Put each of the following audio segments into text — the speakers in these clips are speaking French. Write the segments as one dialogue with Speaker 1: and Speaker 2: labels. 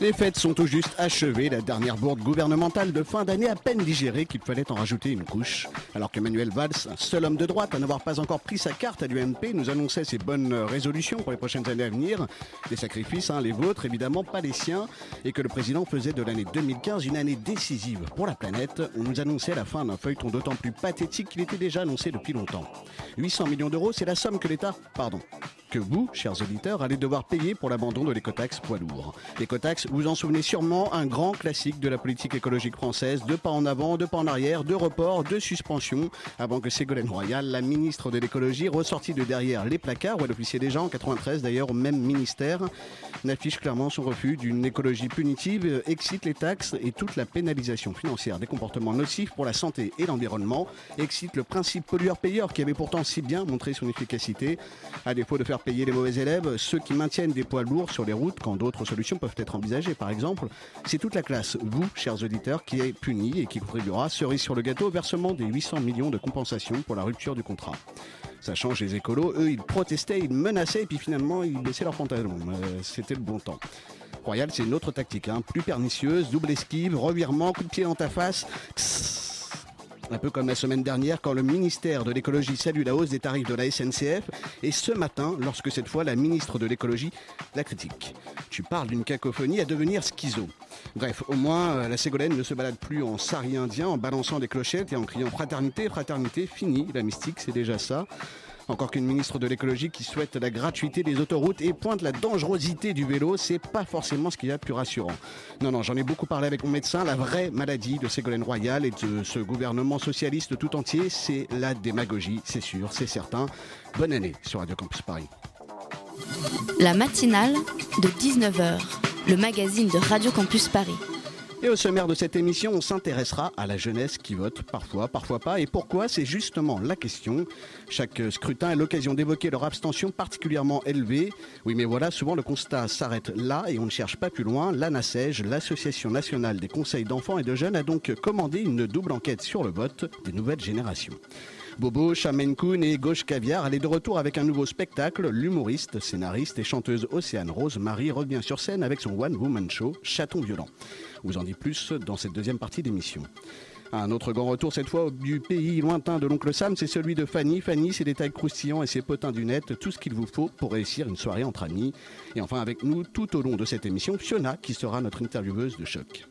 Speaker 1: Les fêtes sont tout juste achevées, la dernière bourde gouvernementale de fin d'année à peine digérée qu'il fallait en rajouter une couche. Alors qu'Emmanuel Valls, seul homme de droite à n'avoir pas encore pris sa carte à l'UMP, nous annonçait ses bonnes résolutions pour les prochaines années à venir, des sacrifices, hein, les vôtres évidemment, pas les siens, et que le président faisait de l'année 2015 une année décisive pour la planète, on nous annonçait la fin d'un feuilleton d'autant plus pathétique qu'il était déjà annoncé depuis longtemps. 800 millions d'euros, c'est la somme que l'État, pardon, que vous, chers auditeurs, allez devoir payer pour l'abandon de l'écotaxe poids lourd. L'écotaxe, vous en souvenez sûrement, un grand classique de la politique écologique française, deux pas en avant, deux pas en arrière, deux reports, deux suspensions, avant que Ségolène Royal, la ministre de l'écologie, ressortie de derrière les placards, où elle officiait déjà en 93 d'ailleurs au même ministère, n'affiche clairement son refus d'une écologie punitive, euh, excite les taxes et toute la pénalisation financière. Des comportements nocifs pour la santé et l'environnement, excite le principe pollueur-payeur qui avait pourtant si bien montré son efficacité, à défaut de faire payer les mauvais élèves, ceux qui maintiennent des poids lourds sur les routes quand d'autres solutions peuvent être envisagées. Par exemple, c'est toute la classe, vous, chers auditeurs, qui est punie et qui contribuera, cerise sur le gâteau, au versement des 800 millions de compensations pour la rupture du contrat. Ça change les écolos, eux ils protestaient, ils menaçaient et puis finalement ils baissaient leurs pantalons. Euh, C'était le bon temps. Royal, c'est une autre tactique, hein, plus pernicieuse, double esquive, revirement, coup de pied dans ta face. Un peu comme la semaine dernière quand le ministère de l'écologie salue la hausse des tarifs de la SNCF et ce matin lorsque cette fois la ministre de l'écologie la critique. Tu parles d'une cacophonie à devenir schizo. Bref, au moins euh, la Ségolène ne se balade plus en sari indien en balançant des clochettes et en criant fraternité, fraternité, fini, la mystique c'est déjà ça. Encore qu'une ministre de l'écologie qui souhaite la gratuité des autoroutes et pointe la dangerosité du vélo, c'est pas forcément ce qu'il y a de plus rassurant. Non, non, j'en ai beaucoup parlé avec mon médecin. La vraie maladie de Ségolène Royal et de ce gouvernement socialiste tout entier, c'est la démagogie, c'est sûr, c'est certain. Bonne année sur Radio Campus Paris.
Speaker 2: La matinale de 19h, le magazine de Radio Campus Paris.
Speaker 1: Et au sommaire de cette émission, on s'intéressera à la jeunesse qui vote, parfois, parfois pas. Et pourquoi? C'est justement la question. Chaque scrutin est l'occasion d'évoquer leur abstention particulièrement élevée. Oui, mais voilà, souvent le constat s'arrête là et on ne cherche pas plus loin. L'ANASEJ, l'Association nationale des conseils d'enfants et de jeunes, a donc commandé une double enquête sur le vote des nouvelles générations. Bobo, Shaman Kun et Gauche Caviar, elle est de retour avec un nouveau spectacle. L'humoriste, scénariste et chanteuse Océane Rose Marie revient sur scène avec son One Woman Show, Chaton Violent. On vous en dit plus dans cette deuxième partie d'émission. Un autre grand retour, cette fois du pays lointain de l'oncle Sam, c'est celui de Fanny. Fanny, ses détails croustillants et ses potins du net, tout ce qu'il vous faut pour réussir une soirée entre amis. Et enfin, avec nous, tout au long de cette émission, Fiona, qui sera notre intervieweuse de choc.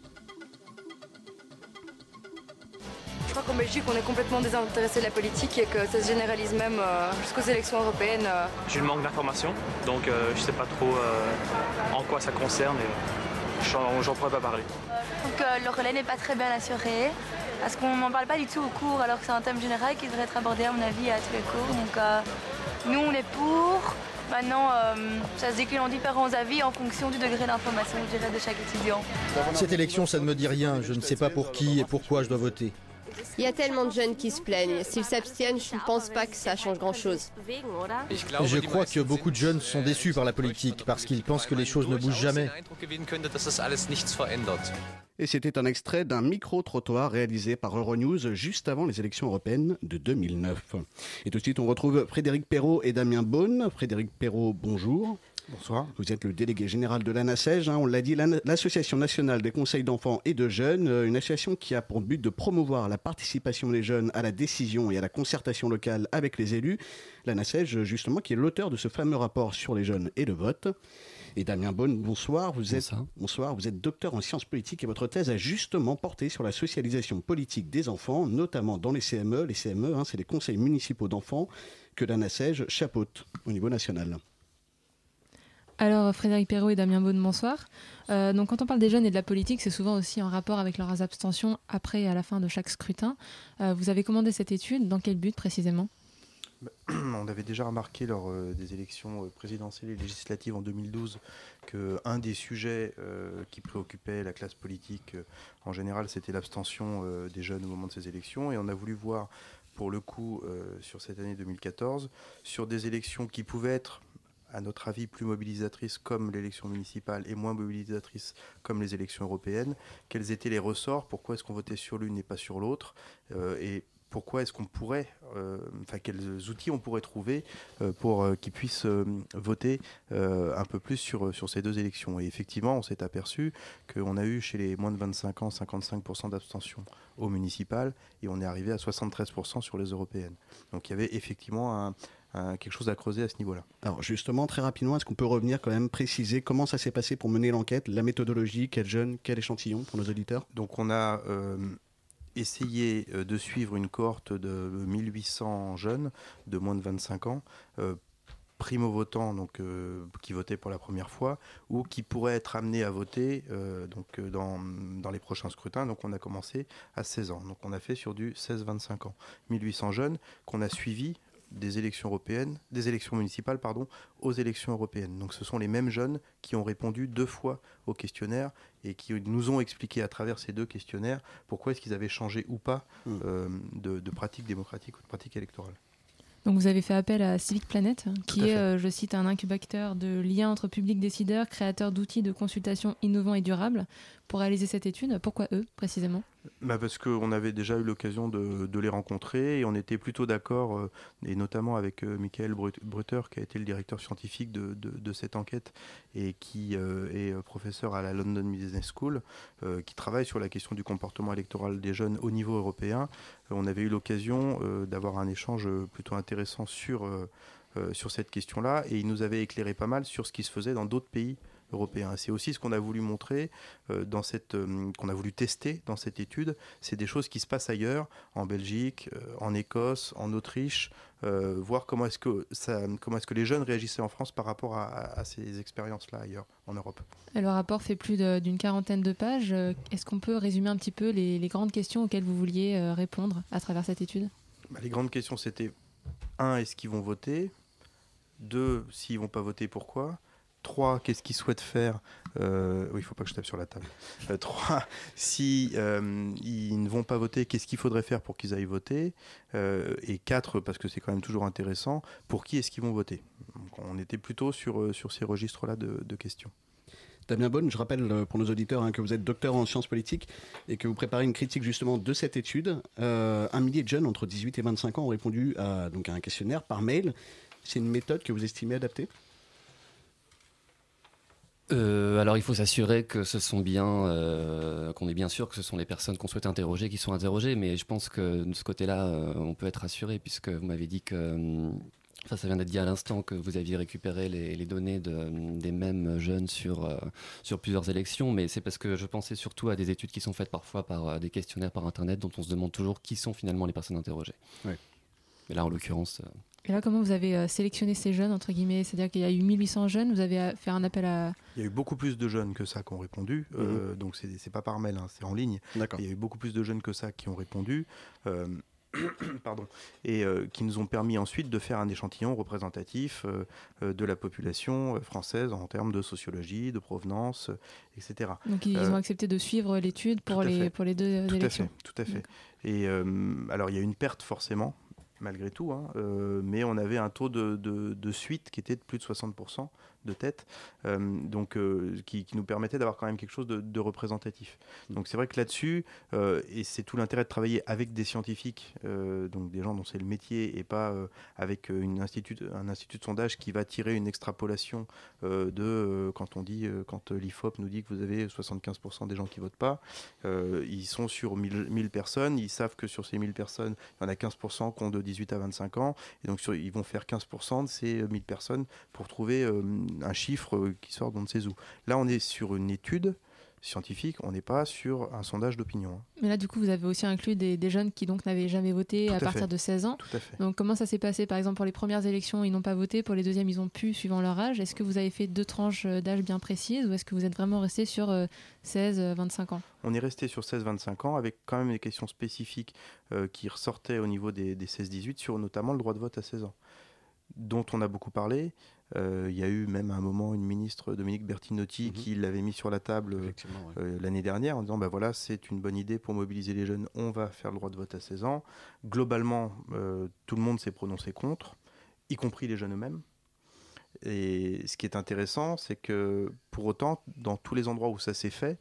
Speaker 3: Je crois qu'en Belgique, on est complètement désintéressé de la politique et que ça se généralise même euh, jusqu'aux élections européennes. euh.
Speaker 4: J'ai le manque d'informations, donc euh, je sais pas trop en quoi ça concerne et j'en pourrais pas parler.
Speaker 5: Je trouve que le relais n'est pas très bien assuré, parce qu'on n'en parle pas du tout au cours, alors que c'est un thème général qui devrait être abordé, à mon avis, à tous les cours. Donc, euh, nous, on est pour. Maintenant, euh, ça se décline en différents avis en fonction du degré d'information, je dirais, de chaque étudiant.
Speaker 6: Cette élection, ça ne me dit rien. Je ne sais pas pour qui et pourquoi je dois voter.
Speaker 7: Il y a tellement de jeunes qui se plaignent. S'ils s'abstiennent, je ne pense pas que ça change grand-chose.
Speaker 6: Je crois que beaucoup de jeunes sont déçus par la politique parce qu'ils pensent que les choses ne bougent jamais.
Speaker 1: Et c'était un extrait d'un micro-trottoir réalisé par Euronews juste avant les élections européennes de 2009. Et tout de suite, on retrouve Frédéric Perrault et Damien Beaune. Frédéric Perrault, bonjour.
Speaker 8: Bonsoir.
Speaker 1: Vous êtes le délégué général de l'ANASEJ, hein, on l'a dit, l'Association nationale des conseils d'enfants et de jeunes, euh, une association qui a pour but de promouvoir la participation des jeunes à la décision et à la concertation locale avec les élus. L'ANASEJ, justement, qui est l'auteur de ce fameux rapport sur les jeunes et le vote. Et Damien Bonne, bonsoir. Vous êtes, bonsoir. Vous êtes docteur en sciences politiques et votre thèse a justement porté sur la socialisation politique des enfants, notamment dans les CME. Les CME, hein, c'est les conseils municipaux d'enfants que l'ANASEJ chapeaute au niveau national.
Speaker 9: Alors Frédéric Perrault et Damien Beaune, bonsoir. Euh, donc quand on parle des jeunes et de la politique, c'est souvent aussi en rapport avec leurs abstentions après et à la fin de chaque scrutin. Euh, vous avez commandé cette étude, dans quel but précisément?
Speaker 8: On avait déjà remarqué lors des élections présidentielles et législatives en 2012 qu'un des sujets qui préoccupait la classe politique en général, c'était l'abstention des jeunes au moment de ces élections. Et on a voulu voir, pour le coup, sur cette année 2014, sur des élections qui pouvaient être à notre avis, plus mobilisatrices comme l'élection municipale et moins mobilisatrices comme les élections européennes. Quels étaient les ressorts? Pourquoi est-ce qu'on votait sur l'une et pas sur l'autre? Euh, Et pourquoi est-ce qu'on pourrait, euh, enfin quels outils on pourrait trouver euh, pour qu'ils puissent voter un peu plus sur, sur ces deux élections? Et effectivement, on s'est aperçu qu'on a eu chez les moins de 25 ans 55% d'abstention aux municipales et on est arrivé à 73% sur les européennes. Donc il y avait effectivement un, quelque chose à creuser à ce niveau-là.
Speaker 1: Alors justement, très rapidement, est-ce qu'on peut revenir quand même préciser comment ça s'est passé pour mener l'enquête, la méthodologie, quel jeune, quel échantillon pour nos auditeurs?
Speaker 8: Donc on a euh, essayé euh, de suivre une cohorte de 1800 jeunes de moins de 25 ans. Euh, primo-votants donc qui votaient pour la première fois ou qui pourraient être amenés à voter donc dans, dans, les prochains scrutins donc on a commencé à 16 ans donc on a fait sur du 16-25 ans 1800 jeunes qu'on a suivis des élections européennes, des élections municipales, pardon, aux élections européennes. Donc ce sont les mêmes jeunes qui ont répondu deux fois au questionnaire et qui nous ont expliqué à travers ces deux questionnaires pourquoi est-ce qu'ils avaient changé ou pas mmh. euh, de, de pratique démocratique ou de pratique électorale.
Speaker 9: Donc vous avez fait appel à Civic Planet, qui est, euh, je cite, un incubateur de liens entre publics décideurs, créateur d'outils de consultation innovants et durables pour réaliser cette étude. Pourquoi eux, précisément?
Speaker 8: Bah Parce qu'on avait déjà eu l'occasion de, les rencontrer et on était plutôt d'accord, euh, et notamment avec euh, Michael Brutter, qui a été le directeur scientifique de, cette enquête et qui est professeur à la London Business School, qui travaille sur la question du comportement électoral des jeunes au niveau européen. on avait eu l'occasion d'avoir un échange plutôt intéressant sur, sur cette question-là et il nous avait éclairé pas mal sur ce qui se faisait dans d'autres pays européen. C'est aussi ce qu'on a voulu montrer euh, dans cette, euh, qu'on a voulu tester dans cette étude. C'est des choses qui se passent ailleurs, en Belgique, euh, en Écosse, en Autriche, voir comment est-ce que ça, comment est-ce que les jeunes réagissaient en France par rapport à, ces expériences-là ailleurs en Europe.
Speaker 9: le rapport fait plus d'une quarantaine de pages. Est-ce qu'on peut résumer un petit peu les, grandes questions auxquelles vous vouliez répondre à travers cette étude?
Speaker 8: Bah, Les grandes questions, c'était un, est-ce qu'ils vont voter? Deux, s'ils vont pas voter, pourquoi? 3, qu'est-ce qu'ils souhaitent faire euh, Oui, il ne faut pas que je tape sur la table. 3, euh, si euh, ne vont pas voter, qu'est-ce qu'il faudrait faire pour qu'ils aillent voter Et 4, parce que c'est quand même toujours intéressant, pour qui est-ce qu'ils vont voter? On était plutôt sur, sur ces registres-là de, questions.
Speaker 1: Damien Bonne, je rappelle pour nos auditeurs hein, que vous êtes docteur en sciences politiques et que vous préparez une critique justement de cette étude. un millier de jeunes entre 18 et 25 ans ont répondu à un questionnaire par mail. C'est une méthode que vous estimez adaptée?
Speaker 10: Euh, alors il faut s'assurer que ce sont bien, euh, qu'on est bien sûr que ce sont les personnes qu'on souhaite interroger qui sont interrogées, mais je pense que de ce côté-là, euh, on peut être rassuré puisque vous m'avez dit que, ça, ça vient d'être dit à l'instant que vous aviez récupéré les, données des mêmes jeunes sur, sur plusieurs élections, mais c'est parce que je pensais surtout à des études qui sont faites parfois par des questionnaires par Internet dont on se demande toujours qui sont finalement les personnes interrogées. Mais là, en l'occurrence...
Speaker 9: Et là, comment vous avez euh, sélectionné ces jeunes, entre guillemets? C'est-à-dire qu'il y a eu 1800 jeunes, vous avez euh, fait un appel à...
Speaker 8: Il y a eu beaucoup plus de jeunes que ça qui ont répondu, euh, mhm. donc c'est pas par mail, hein, c'est en ligne. Il y a eu beaucoup plus de jeunes que ça qui ont répondu. pardon, et qui nous ont permis ensuite de faire un échantillon représentatif de la population française en termes de sociologie, de provenance, etc.
Speaker 9: Donc ils ont accepté de suivre l'étude pour les, pour les deux
Speaker 8: tout
Speaker 9: élections.
Speaker 8: À fait, tout à fait. Et alors il y a une perte forcément, malgré tout, hein, euh, mais on avait un taux de, de, suite qui était de plus de 60% de tête, euh, donc euh, qui, nous permettait d'avoir quand même quelque chose de, représentatif. Mm. Donc c'est vrai que là-dessus, et c'est tout l'intérêt de travailler avec des scientifiques, donc des gens dont c'est le métier, et pas avec une institut, un institut de sondage qui va tirer une extrapolation de quand on dit, quand l'IFOP nous dit que vous avez 75% des gens qui votent pas, ils sont sur 1000, personnes, ils savent que sur ces 1000 personnes, il y en a 15% qui ont de 18 à 25 ans, et donc sur, ils vont faire 15% de ces 1000 personnes pour trouver un chiffre euh, qui sort d'on ne sait où. Là, on est sur une étude scientifique, on n'est pas sur un sondage d'opinion. hein.
Speaker 9: Mais là, du coup, vous avez aussi inclus des, des jeunes qui donc n'avaient jamais voté
Speaker 8: Tout
Speaker 9: à,
Speaker 8: à
Speaker 9: partir de 16 ans.
Speaker 8: Tout à fait.
Speaker 9: Donc, comment ça s'est passé? Par exemple, pour les premières élections, ils n'ont pas voté. Pour les deuxièmes, ils ont pu, suivant leur âge. Est-ce que vous avez fait deux tranches euh, d'âge bien précises ou est-ce que vous êtes vraiment resté sur euh, 16, euh, 25 ans?
Speaker 8: On est resté sur 16-25 ans avec quand même des questions spécifiques euh, qui ressortaient au niveau des, des 16-18 sur notamment le droit de vote à 16 ans, dont on a beaucoup parlé. Euh, Il y a eu même à un moment une ministre, Dominique Bertinotti, qui l'avait mis sur la table euh, euh, l'année dernière en disant bah voilà, c'est une bonne idée pour mobiliser les jeunes, on va faire le droit de vote à 16 ans. Globalement, tout le monde s'est prononcé contre, y compris les jeunes eux-mêmes. Et ce qui est intéressant, c'est que pour autant, dans tous les endroits où ça s'est fait,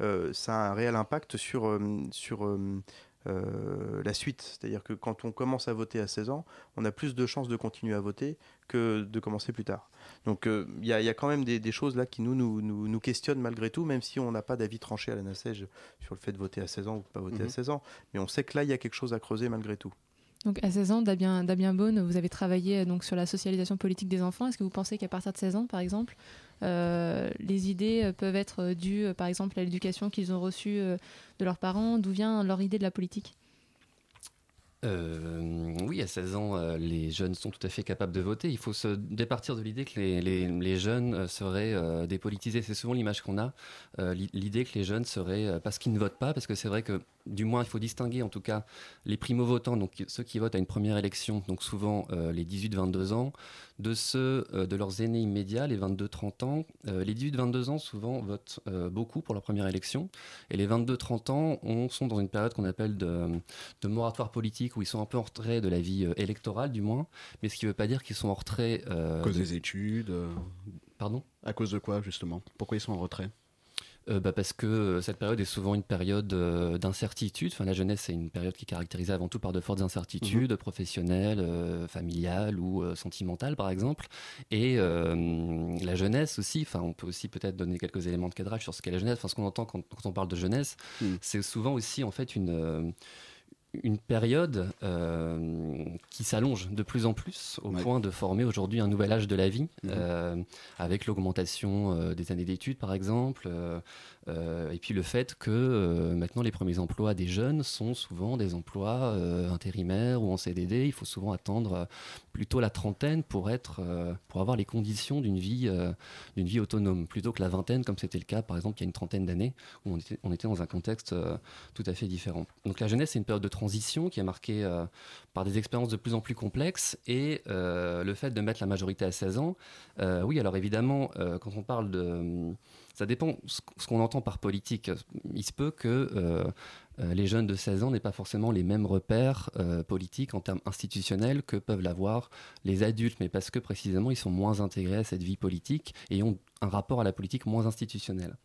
Speaker 8: euh, ça a un réel impact sur, euh, sur euh, euh, la suite. C'est-à-dire que quand on commence à voter à 16 ans, on a plus de chances de continuer à voter que de commencer plus tard. Donc euh, il y, a- il y a quand même des, des choses là qui nous, nous, nous, nous questionnent malgré tout, même si on n'a pas d'avis tranché à la NACEJ sur le fait de voter à 16 ans ou de pas voter à
Speaker 9: Mhm.
Speaker 8: 16 ans. Mais on sait que là, il y a quelque chose à creuser malgré tout.
Speaker 9: Donc, à 16 ans, Damien, Damien Beaune, vous avez travaillé euh, donc, sur la socialisation politique des enfants. Est-ce que vous pensez qu'à partir de 16 ans, par exemple, euh, les idées euh, peuvent être dues, par exemple, à l'éducation qu'ils ont reçue de leurs parents? D'où vient leur idée de la politique?
Speaker 10: Oui, à 16 ans, les jeunes sont tout à fait capables de voter. Il faut se départir de l'idée que les, jeunes seraient dépolitisés. C'est souvent l'image qu'on a, l'i- l'idée que les jeunes seraient, parce qu'ils ne votent pas, parce que c'est vrai que, du moins, il faut distinguer en tout cas les primo-votants, donc ceux qui votent à une première élection, donc souvent euh, les 18-22 ans, de ceux euh, de leurs aînés immédiats, les 22-30 ans. Euh, les 18-22 ans, souvent, votent beaucoup pour leur première élection. Et les 22-30 ans, on, sont dans une période qu'on appelle de, de moratoire politique, où ils sont un peu en retrait de la vie électorale, du moins. Mais ce qui ne veut pas dire qu'ils sont en retrait.
Speaker 1: À cause des études.
Speaker 10: Pardon?
Speaker 1: À cause de quoi, justement? Pourquoi ils sont en retrait?
Speaker 10: Euh, bah, parce que euh, cette période est souvent une période euh, d'incertitude. Enfin, la jeunesse, c'est une période qui est caractérisée avant tout par de fortes incertitudes professionnelles, euh, familiales ou sentimentales, par exemple. Et la jeunesse aussi, enfin, on peut aussi peut-être donner quelques éléments de cadrage sur ce qu'est la jeunesse. Enfin, ce qu'on entend quand, quand on parle de jeunesse, c'est souvent aussi en fait une. Une période euh, qui s'allonge de plus en plus au point de former aujourd'hui un nouvel âge de la vie, euh, avec l'augmentation euh, des années d'études par exemple, et puis le fait que euh, maintenant les premiers emplois des jeunes sont souvent des emplois euh, intérimaires ou en CDD. Il faut souvent attendre euh, plutôt la trentaine pour être, euh, pour avoir les conditions d'une vie, euh, d'une vie autonome, plutôt que la vingtaine comme c'était le cas par exemple il y a une trentaine d'années où on était, on était dans un contexte euh, tout à fait différent. Donc la jeunesse c'est une période de transition qui est marquée euh, par des expériences de plus en plus complexes et euh, le fait de mettre la majorité à 16 ans, euh, oui alors évidemment euh, quand on parle de ça dépend ce ce qu'on entend par politique. Il se peut que euh, euh, les jeunes de 16 ans n'aient pas forcément les mêmes repères euh, politiques en termes institutionnels que peuvent l'avoir les adultes, mais parce que précisément ils sont moins intégrés à cette vie politique et ont un rapport à la politique moins institutionnel.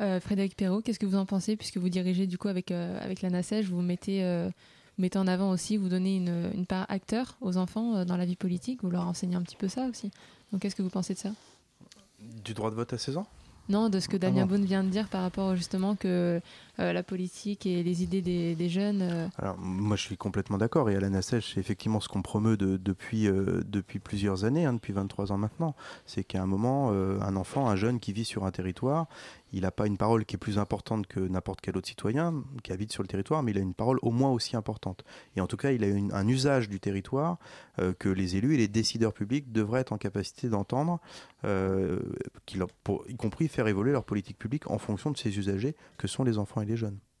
Speaker 9: Euh, Frédéric Perrault, qu'est-ce que vous en pensez Puisque vous dirigez du coup avec, euh, avec la NACEJ, vous mettez, euh, mettez en avant aussi, vous donnez une, une part acteur aux enfants euh, dans la vie politique, vous leur enseignez un petit peu ça aussi. Donc qu'est-ce que vous pensez de ça?
Speaker 8: Du droit de vote à 16 ans?
Speaker 9: Non, de ce que Damien
Speaker 8: Ah bon.
Speaker 9: Beaune vient de dire par rapport justement que la politique et les idées des, jeunes. euh,
Speaker 8: Alors, moi, je suis complètement d'accord. Et à la NACEJ, c'est effectivement ce qu'on promeut de- depuis, euh, depuis plusieurs années, hein, depuis 23 ans maintenant. C'est qu'à un moment, euh, un enfant, un jeune qui vit sur un territoire, il n'a pas une parole qui est plus importante que n'importe quel autre citoyen qui habite sur le territoire, mais il a une parole au moins aussi importante. Et en tout cas, il a un usage du territoire euh, que les élus et les décideurs publics devraient être en capacité d'entendre, euh, y compris faire évoluer leur politique publique en fonction de ces usagers que sont les enfants les jeunes.
Speaker 11: Lay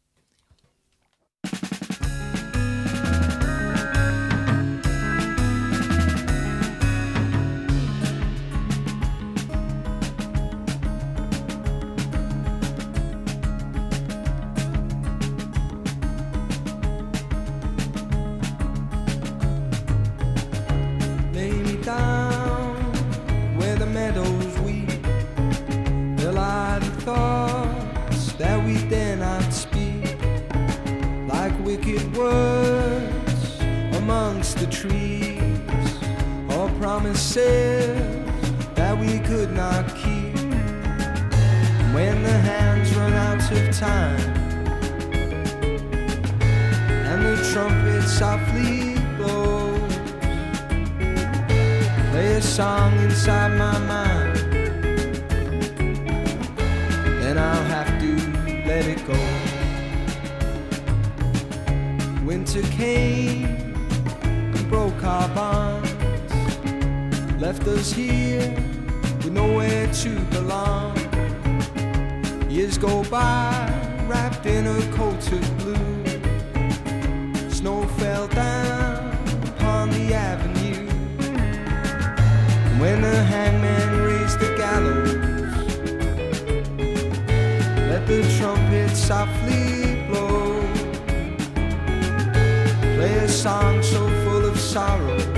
Speaker 11: time and the trumpet softly blows play a song inside my mind. Then I'll have to let it go. Winter came and broke our bonds, left us here with nowhere to belong. Years go by, wrapped in a coat of blue. Snow fell down upon the avenue. When the hangman raised the gallows, let the trumpet softly blow. Play a song so full of sorrow.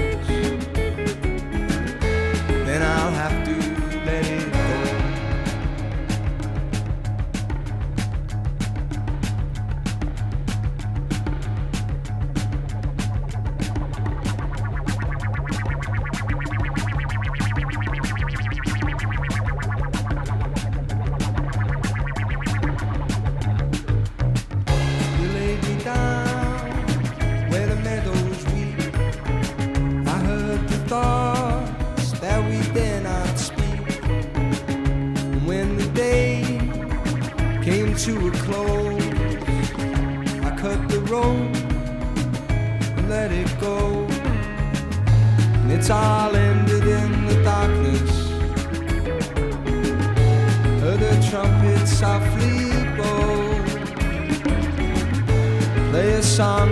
Speaker 11: Play a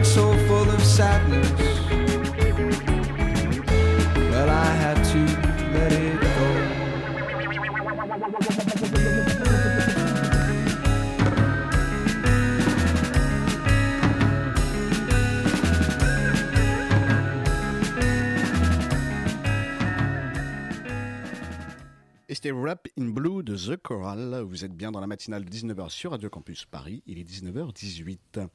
Speaker 1: c'était Rap in Blue de The Choral. Vous êtes bien dans la matinale de 19h sur Radio Campus Paris. Il est 19h18.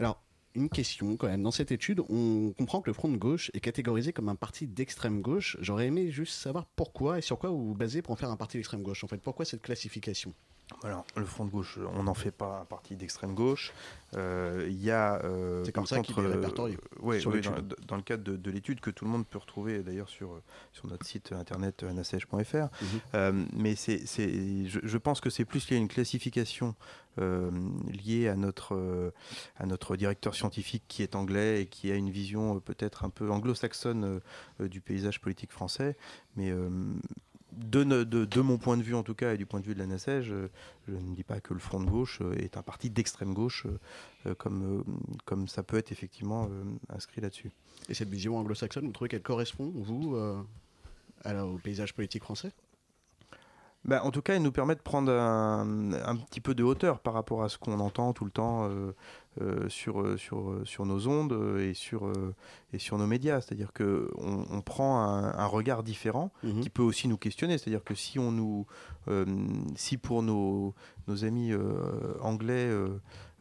Speaker 1: Alors, une question quand même. Dans cette étude, on comprend que le Front de gauche est catégorisé comme un parti d'extrême gauche. J'aurais aimé juste savoir pourquoi et sur quoi vous vous basez pour en faire un parti d'extrême gauche. En fait, pourquoi cette classification?
Speaker 8: Alors, le Front de gauche, on n'en fait pas un parti d'extrême gauche. Euh, Il y a. euh,
Speaker 1: C'est comme ça qu'il est
Speaker 8: euh,
Speaker 1: répertorié
Speaker 8: ouais,
Speaker 1: sur
Speaker 8: ouais,
Speaker 1: l'étude.
Speaker 8: dans, dans le cadre de, de l'étude que tout le monde peut retrouver d'ailleurs sur, euh, sur notre site internet euh, nasège.fr.
Speaker 1: Mhm.
Speaker 8: Euh, mais c'est, c'est- je, je pense que c'est plus lié à une classification euh, liée à notre, euh, à notre directeur scientifique qui est anglais et qui a une vision euh, peut-être un peu anglo-saxonne du paysage politique français. Mais de, de- de mon point de vue en tout cas et du point de vue de la NACEG, je, je ne dis pas que le Front de gauche est un parti d'extrême gauche comme, comme ça peut être effectivement inscrit là-dessus.
Speaker 1: Et cette vision anglo-saxonne, vous trouvez qu'elle correspond, vous, la- au paysage politique français?
Speaker 8: Bah, en tout cas, il nous permet de prendre un, un petit peu de hauteur par rapport à ce qu'on entend tout le temps euh, euh, sur, euh, sur, sur nos ondes et sur, et sur nos médias. C'est-à-dire qu'on on prend un, un regard différent
Speaker 1: Mhm.
Speaker 8: qui peut aussi nous questionner. C'est-à-dire que si, on nous, euh, si pour nos, nos amis anglais,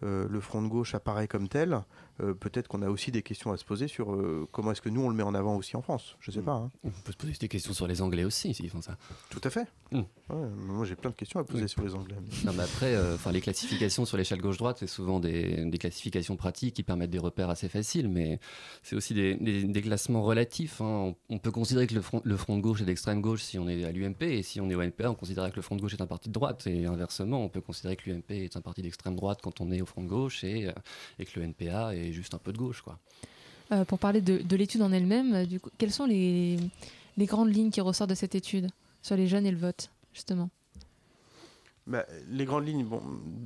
Speaker 8: euh, le front de gauche apparaît comme tel, euh, peut-être qu'on a aussi des questions à se poser sur euh, comment est-ce que nous on le met en avant aussi en France. Je sais pas. hein.
Speaker 10: On peut se poser des questions sur les Anglais aussi, s'ils font ça.
Speaker 8: Tout à fait.
Speaker 10: Mm.
Speaker 8: Ouais, moi j'ai plein de questions à poser
Speaker 10: Oui.
Speaker 8: sur les Anglais.
Speaker 10: Non, mais après, enfin, les classifications sur l'échelle gauche-droite, c'est souvent des, des classifications pratiques qui permettent des repères assez faciles, mais c'est aussi des, des- des classements relatifs. hein. On, on peut considérer que le front, le front de gauche est d'extrême gauche si on est à l'UMP, et si on est au NPA, on considère que le front de gauche est un parti de droite. Et inversement, on peut considérer que l'UMP est un parti d'extrême droite quand on est au front de gauche, et, euh, et que le NPA est juste un peu de gauche. Quoi.
Speaker 9: Euh, pour parler de, de l'étude en elle-même, euh, du coup, quelles sont les, les grandes lignes qui ressortent de cette étude sur les jeunes et le vote, justement?
Speaker 8: Bah, les grandes lignes, bon,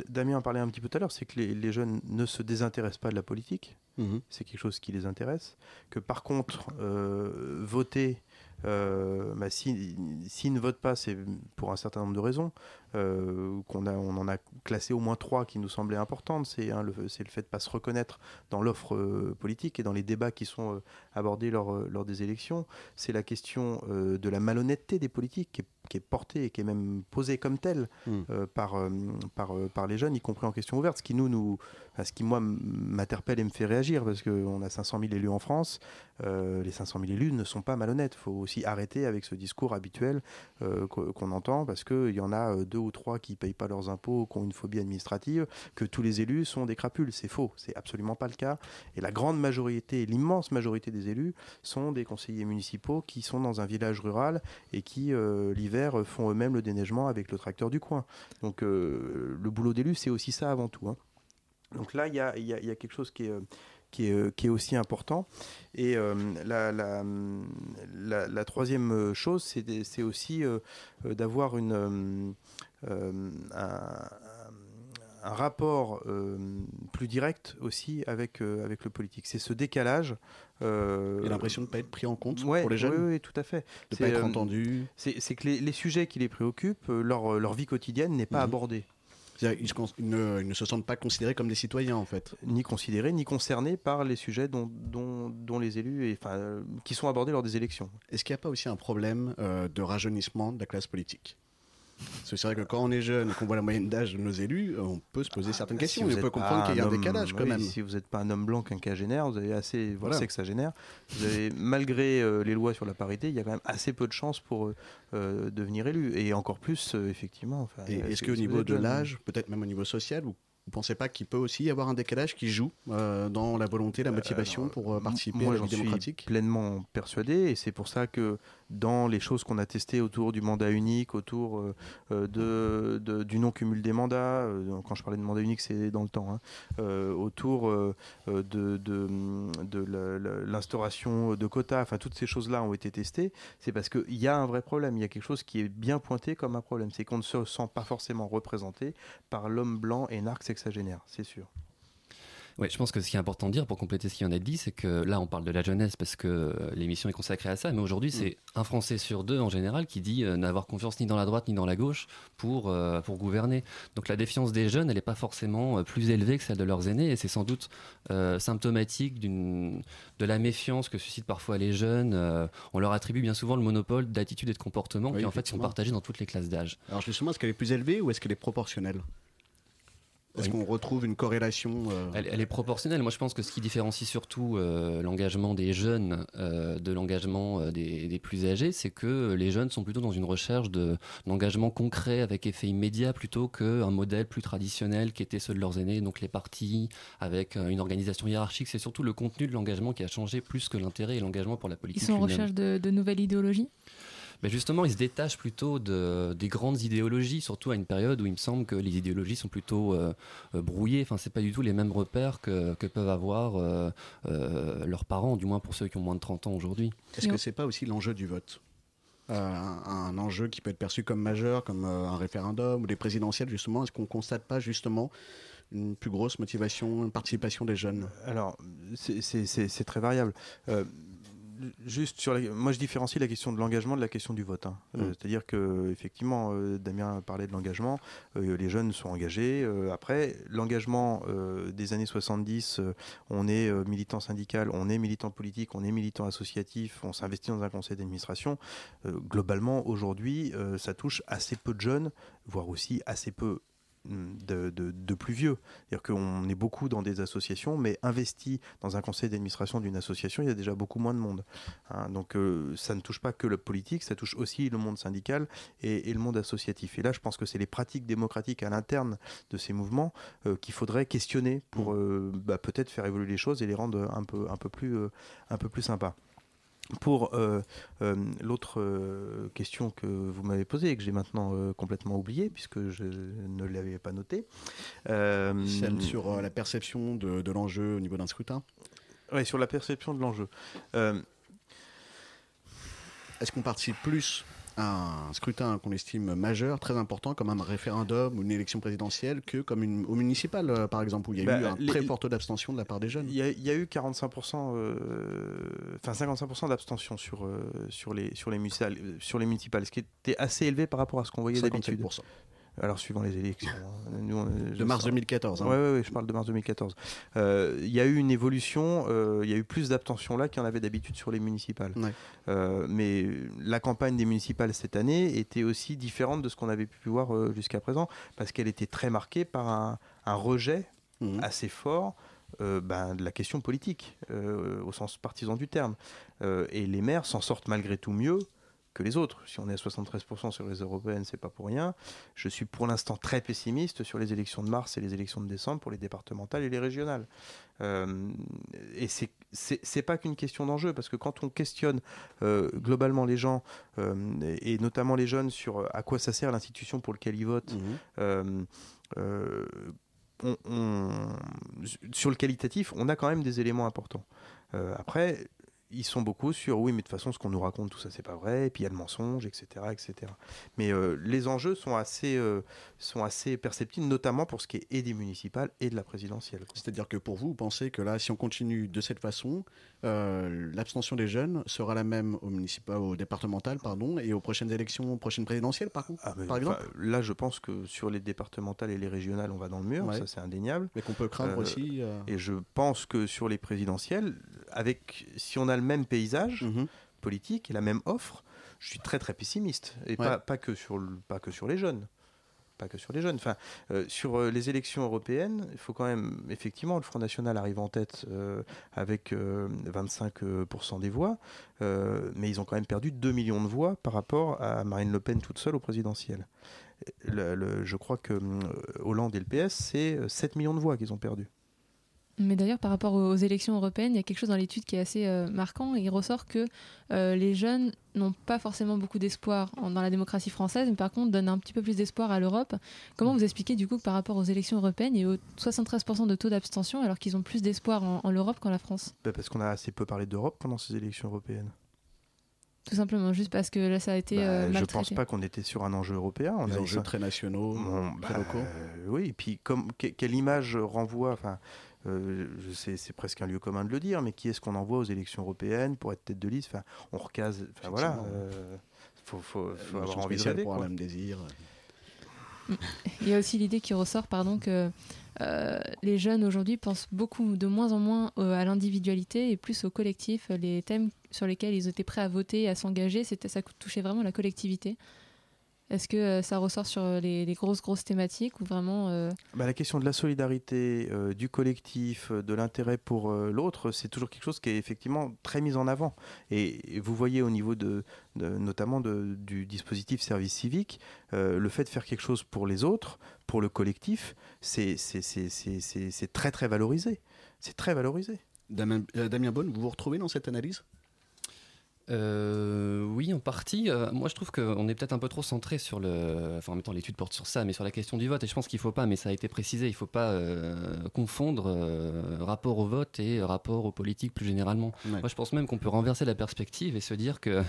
Speaker 8: Damien en parlait un petit peu tout à l'heure, c'est que les, les jeunes ne se désintéressent pas de la politique.
Speaker 1: Mhm.
Speaker 8: C'est quelque chose qui les intéresse. Que par contre, euh, voter, euh, bah, si- s'ils ne votent pas, c'est pour un certain nombre de raisons. Euh, qu'on a, on en a classé au moins trois qui nous semblaient importantes. C'est hein, le, le fait de ne pas se reconnaître dans l'offre euh, politique et dans les débats qui sont euh, abordés lors, lors des élections. C'est la question de la malhonnêteté des politiques qui est, qui est portée et qui est même posée comme telle
Speaker 1: Mm.
Speaker 8: euh, par, par, par les jeunes, y compris en question ouverte. Ce qui, nous, nous, enfin, ce qui moi, m'interpelle et me fait réagir, parce qu'on a 500 000 élus en France. Les 500 000 élus ne sont pas malhonnêtes. Il faut aussi arrêter avec ce discours habituel qu'o- qu'on entend, parce qu'il y en a euh, ou trois qui payent pas leurs impôts, qui ont une phobie administrative, que tous les élus sont des crapules. C'est faux, c'est absolument pas le cas. Et la grande majorité, l'immense majorité des élus sont des conseillers municipaux qui sont dans un village rural et qui, euh, l'hiver, font eux-mêmes le déneigement avec le tracteur du coin. Donc le boulot d'élu, c'est aussi ça avant tout. Hein. Donc là, il y a, y a, quelque chose qui est qui est, qui est, aussi important. Et la, la, la, troisième chose, c'est aussi d'avoir une, un, un rapport euh, plus direct aussi avec, euh, avec le politique. C'est ce décalage.
Speaker 1: Euh, Et l'impression de ne pas être pris en compte pour les jeunes
Speaker 8: Oui, tout à fait.
Speaker 1: De ne pas être entendu.
Speaker 8: C'est que les, sujets qui les préoccupent, leur, leur vie quotidienne n'est pas mhm. abordée.
Speaker 1: Ils, ne, ils, ne, se sentent pas considérés comme des citoyens en fait.
Speaker 8: Ni considérés, ni concernés par les sujets dont, dont, dont les élus, et, enfin, qui sont abordés lors des élections.
Speaker 1: Est-ce qu'il n'y a pas aussi un problème de rajeunissement de la classe politique? C'est vrai que quand on est jeune, qu'on voit la moyenne d'âge de nos élus, on peut se poser certaines ah, questions. on peut comprendre qu'il y a un décalage quand même.
Speaker 8: Si vous n'êtes pas un homme blanc quinquagénaire, vous avez assez, voilà. sexagénaire, vous avez, malgré euh, les lois sur la parité, il y a quand même assez peu de chances pour euh, devenir élu. Et encore plus, euh, effectivement.
Speaker 1: Est-ce qu'au niveau de l'âge, peut-être même au niveau social, vous vous pensez pas qu'il peut aussi y avoir un décalage qui joue euh, dans la volonté, la motivation pour euh, participer à la vie démocratique?
Speaker 8: suis pleinement persuadé, et c'est pour ça que dans les choses qu'on a testées autour du mandat unique, autour euh, de, du non-cumul des mandats, quand je parlais de mandat unique, c'est dans le temps, hein, autour de, l'instauration de quotas, enfin toutes ces choses-là ont été testées, c'est parce qu'il y a un vrai problème, il y a quelque chose qui est bien pointé comme un problème, c'est qu'on ne se sent pas forcément représenté par l'homme blanc et narc génère, c'est sûr.
Speaker 10: Oui, je pense que ce qui est important de dire pour compléter ce qui en a dit, c'est que là, on parle de la jeunesse parce que euh, l'émission est consacrée à ça, mais aujourd'hui, c'est mm. un Français sur deux en général qui dit euh, n'avoir confiance ni dans la droite ni dans la gauche pour, euh, pour gouverner. Donc la défiance des jeunes, elle n'est pas forcément plus élevée que celle de leurs aînés, et c'est sans doute symptomatique de la méfiance que suscitent parfois les jeunes. on leur attribue bien souvent le monopole d'attitudes et de comportements qui en fait sont partagés dans toutes les classes d'âge.
Speaker 1: Alors justement, est-ce qu'elle est plus élevée ou est-ce qu'elle est proportionnelle? Est-ce qu'on retrouve une corrélation
Speaker 10: euh elle, est proportionnelle. Moi, je pense que ce qui différencie surtout euh, l'engagement des jeunes euh, de l'engagement des, plus âgés, c'est que les jeunes sont plutôt dans une recherche d'engagement concret avec effet immédiat plutôt qu'un modèle plus traditionnel qui était ceux de leurs aînés, donc les partis avec une organisation hiérarchique. C'est surtout le contenu de l'engagement qui a changé plus que l'intérêt et l'engagement pour la politique.
Speaker 9: Ils sont en recherche de, de nouvelles idéologies?
Speaker 10: Mais justement, il se détache plutôt de, des grandes idéologies, surtout à une période où il me semble que les idéologies sont plutôt euh, euh, brouillées. Enfin, c'est pas du tout les mêmes repères que, que peuvent avoir euh, leurs parents, du moins pour ceux qui ont moins de 30 ans aujourd'hui.
Speaker 1: Est-ce que c'est pas aussi l'enjeu du vote? Un, enjeu qui peut être perçu comme majeur, comme un référendum ou des présidentielles, justement. Est-ce qu'on constate pas justement une plus grosse motivation, une participation des jeunes?
Speaker 8: Alors, c'est très variable juste sur moi je différencie la question de l'engagement de la question du vote. Hein. Euh, mm. C'est-à-dire que effectivement, euh, Damien parlait de l'engagement. Euh, les jeunes sont engagés. après, l'engagement des années 70, on est militant syndical, on est militant politique, on est militant associatif, on s'investit dans un conseil d'administration. globalement, aujourd'hui, ça touche assez peu de jeunes, voire aussi assez peu de, plus vieux. C'est-à-dire qu'on est beaucoup dans des associations, mais investi dans un conseil d'administration d'une association, il y a déjà beaucoup moins de monde. Hein. donc euh, ça ne touche pas que le politique, ça touche aussi le monde syndical et, le monde associatif. Et là, je pense que c'est les pratiques démocratiques à l'interne de ces mouvements euh, qu'il faudrait questionner pour mmh. euh, bah, peut-être faire évoluer les choses et les rendre un peu, un peu, plus, un peu plus sympas. Pour euh, euh, l'autre euh, question que vous m'avez posée et que j'ai maintenant complètement oubliée puisque je ne l'avais pas notée.
Speaker 1: Celle sur la perception de, de l'enjeu au niveau d'un scrutin
Speaker 8: Oui, sur la perception de l'enjeu.
Speaker 1: Est-ce qu'on participe plus un scrutin qu'on estime majeur, très important, comme un référendum ou une élection présidentielle, que comme une, au municipal, euh, par exemple, où il y a eu bah, un très fort taux d'abstention de la part des jeunes
Speaker 8: Il y, a eu 45%, euh, enfin 55% d'abstention sur, euh, sur, les, sur, les municipales, sur les municipales, ce qui était assez élevé par rapport à ce qu'on voyait d'habitude. Alors, suivant les élections.
Speaker 1: Hein. de mars 2014.
Speaker 8: Oui, ouais, je parle de mars 2014. Euh, il y a eu une évolution, euh, il y a eu plus d'abstention là qu'il y en avait d'habitude sur les municipales. Euh, mais la campagne des municipales cette année était aussi différente de ce qu'on avait pu voir jusqu'à présent, parce qu'elle était très marquée par un, rejet mmh. assez fort ben, de la question politique, au sens partisan du terme. et les maires s'en sortent malgré tout mieux que les autres. Si on est à 73% sur les européennes, c'est pas pour rien. Je suis pour l'instant très pessimiste sur les élections de mars et les élections de décembre pour les départementales et les régionales. Euh, et c'est c'est pas qu'une question d'enjeu, parce que quand on questionne euh, globalement les gens, euh, et, notamment les jeunes, sur à quoi ça sert l'institution pour laquelle ils votent, mmh. sur le qualitatif, on a quand même des éléments importants. après, ils sont beaucoup sur oui, mais de toute façon, ce qu'on nous raconte, tout ça, c'est pas vrai, et puis il y a le mensonge, etc. etc. Mais euh, les enjeux sont assez, euh, sont assez perceptibles, notamment pour ce qui est et des municipales et de la présidentielle.
Speaker 1: C'est-à-dire que pour vous, vous pensez que là, si on continue de cette façon, euh, l'abstention des jeunes sera la même au municipal, au départemental, pardon, et aux prochaines élections, aux prochaines présidentielles, par, contre,
Speaker 8: ah,
Speaker 1: par exemple
Speaker 8: Là, je pense que sur les départementales et les régionales, on va dans le mur, ça c'est indéniable.
Speaker 1: Mais qu'on peut craindre aussi.
Speaker 8: Et je pense que sur les présidentielles, avec, si on a le même paysage mhm. politique et la même offre, je suis très très pessimiste. Et pas, pas, que sur pas que sur les jeunes. Pas que sur les jeunes. Enfin, euh, sur euh, les élections européennes, il faut quand même, effectivement, le Front National arrive en tête euh, avec 25% des voix, mais ils ont quand même perdu 2 millions de voix par rapport à Marine Le Pen toute seule au présidentiel. Le, je crois que Hollande et le PS, c'est 7 millions de voix qu'ils ont perdu.
Speaker 9: Mais d'ailleurs, par rapport aux élections européennes, il y a quelque chose dans l'étude qui est assez euh, marquant. Il ressort que euh, les jeunes n'ont pas forcément beaucoup d'espoir dans la démocratie française, mais par contre donnent un petit peu plus d'espoir à l'Europe. Comment vous expliquez du coup que par rapport aux élections européennes, il y a 73% de taux d'abstention alors qu'ils ont plus d'espoir en, Europe qu'en la France?
Speaker 8: Bah, Parce qu'on a assez peu parlé d'Europe pendant ces élections européennes.
Speaker 9: Tout simplement, juste parce que là, ça a été. Euh,
Speaker 8: bah, je pense pas qu'on était sur un enjeu européen.
Speaker 1: On Des enjeux très nationaux, très bah, locaux.
Speaker 8: oui, et puis comme, quelle image renvoie. Enfin, euh, c'est presque un lieu commun de le dire, mais qui est-ce qu'on envoie aux élections européennes pour être tête de liste? Enfin, On recase. Enfin voilà. Euh, faut, faut, faut avoir envie de
Speaker 1: pour un même désir.
Speaker 9: Il y a aussi l'idée qui ressort, pardon, que euh, les jeunes aujourd'hui pensent beaucoup de moins en moins à l'individualité et plus au collectif. Les thèmes sur lesquels ils étaient prêts à voter, et à s'engager, ça touchait vraiment la collectivité. Est-ce que euh, ça ressort sur euh, les, grosses, grosses thématiques ou vraiment euh,
Speaker 8: bah, La question de la solidarité, du collectif, de l'intérêt pour l'autre, c'est toujours quelque chose qui est effectivement très mis en avant. Et, vous voyez au niveau de, notamment du dispositif service civique, le fait de faire quelque chose pour les autres, pour le collectif, c'est très très valorisé. C'est très valorisé.
Speaker 1: Damien, Damien Bonne, vous vous retrouvez dans cette analyse?
Speaker 10: Euh, oui, en partie. Euh, moi, je trouve qu'on est peut-être un peu trop centré sur le. Enfin, en même temps, l'étude porte sur ça, mais sur la question du vote. Et je pense qu'il ne faut pas, mais ça a été précisé, il ne faut pas euh, confondre rapport au vote et rapport aux politiques plus généralement. Moi, je pense même qu'on peut renverser la perspective et se dire que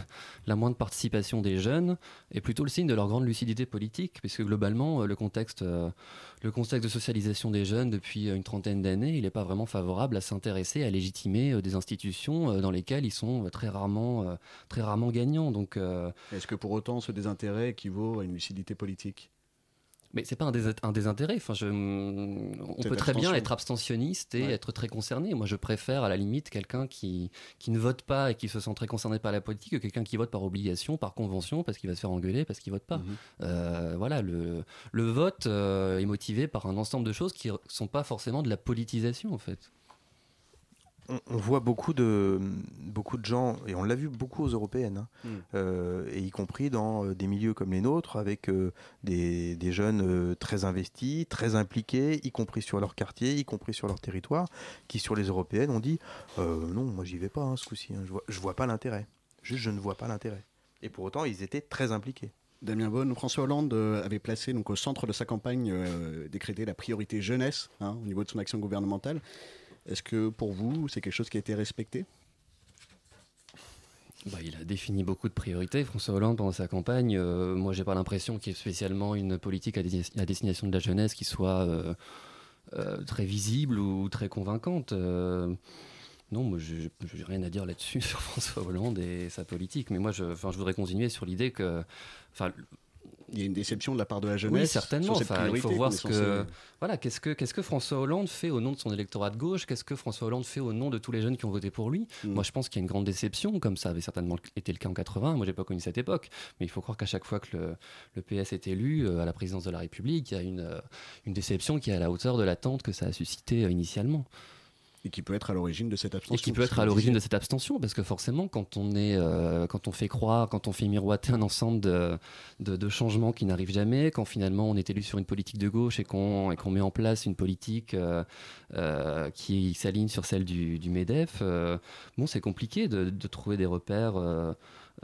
Speaker 10: la moindre participation des jeunes est plutôt le signe de leur grande lucidité politique, puisque globalement, le contexte, le contexte de socialisation des jeunes depuis une trentaine d'années, il n'est pas vraiment favorable à s'intéresser, à légitimer des institutions dans lesquelles ils sont très rarement euh, très rarement gagnant. Donc,
Speaker 1: euh, Est-ce que pour autant ce désintérêt équivaut à une lucidité politique?
Speaker 10: Mais c'est pas un, désintérêt. Enfin, je, on peut très bien être abstentionniste et être très concerné. Moi, je préfère à la limite quelqu'un qui, qui ne vote pas et qui se sent très concerné par la politique que quelqu'un qui vote par obligation, par convention, parce qu'il va se faire engueuler, parce qu'il vote pas. Mhm. Euh, voilà, le, le vote est motivé par un ensemble de choses qui sont pas forcément de la politisation, en fait
Speaker 8: on, voit beaucoup de, beaucoup de gens, et on l'a vu beaucoup aux européennes, hein, hmm. euh, et y compris dans euh, des milieux comme les nôtres, avec euh, des, jeunes très investis, très impliqués, y compris sur leur quartier, y compris sur leur territoire, qui sur les européennes ont dit non, moi j'y vais pas hein, ce coup-ci, hein, je, vois, vois pas l'intérêt. Juste, je ne vois pas l'intérêt. Et pour autant, ils étaient très impliqués.
Speaker 1: Damien Bonne, François Hollande avait placé donc, au centre de sa campagne décrété la priorité jeunesse au niveau de son action gouvernementale. Est-ce que pour vous, c'est quelque chose qui a été respecté?
Speaker 10: Bah, il a défini beaucoup de priorités, François Hollande, pendant sa campagne. Moi, euh, moi, j'ai pas l'impression qu'il y ait spécialement une politique à, destination de la jeunesse qui soit euh, euh, très visible ou très convaincante. non, moi, je n'ai rien à dire là-dessus sur François Hollande et sa politique. Mais moi, je voudrais continuer sur l'idée que
Speaker 1: il y a une déception de la part de la jeunesse.
Speaker 10: Oui, certainement. il faut voir ce que, voilà, qu'est-ce que, qu'est-ce que François Hollande fait au nom de son électorat de gauche? Qu'est-ce que François Hollande fait au nom de tous les jeunes qui ont voté pour lui? Mm. Moi, je pense qu'il y a une grande déception, comme ça avait certainement été le cas en 80. Moi, j'ai pas connu cette époque, mais il faut croire qu'à chaque fois que le, le, PS est élu euh, à la présidence de la République, il y a une, euh, une déception qui est à la hauteur de l'attente que ça a suscité euh, initialement.
Speaker 1: Et qui peut être à l'origine de cette abstention.
Speaker 10: Et qui peut être à l'origine de cette abstention, parce que forcément, quand on, est, euh, quand on fait croire, quand on fait miroiter un ensemble de, de, changements qui n'arrivent jamais, quand finalement on est élu sur une politique de gauche et qu'on met en place une politique euh, euh, qui s'aligne sur celle du, du MEDEF, bon, c'est compliqué de, de, trouver des repères.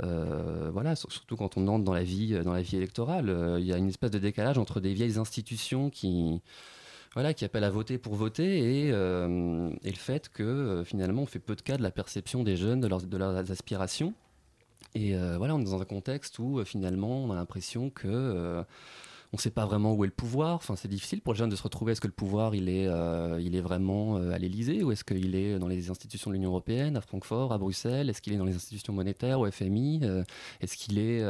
Speaker 10: voilà, surtout quand on entre dans la vie, dans la vie électorale, il y a une espèce de décalage entre des vieilles institutions qui, voilà, qui appelle à voter pour voter et, euh, le fait que euh, finalement on fait peu de cas de la perception des jeunes, de leurs, de leurs aspirations. Et euh, voilà, on est dans un contexte où finalement on a l'impression que on ne sait pas vraiment où est le pouvoir. Enfin, c'est difficile pour les jeunes de se retrouver. Est-ce que le pouvoir, il est, il est vraiment à l'Élysée ou est-ce qu'il est dans les institutions de l'Union européenne, à Francfort, à Bruxelles? Est-ce qu'il est dans les institutions monétaires, au FMI Est-ce qu'il est,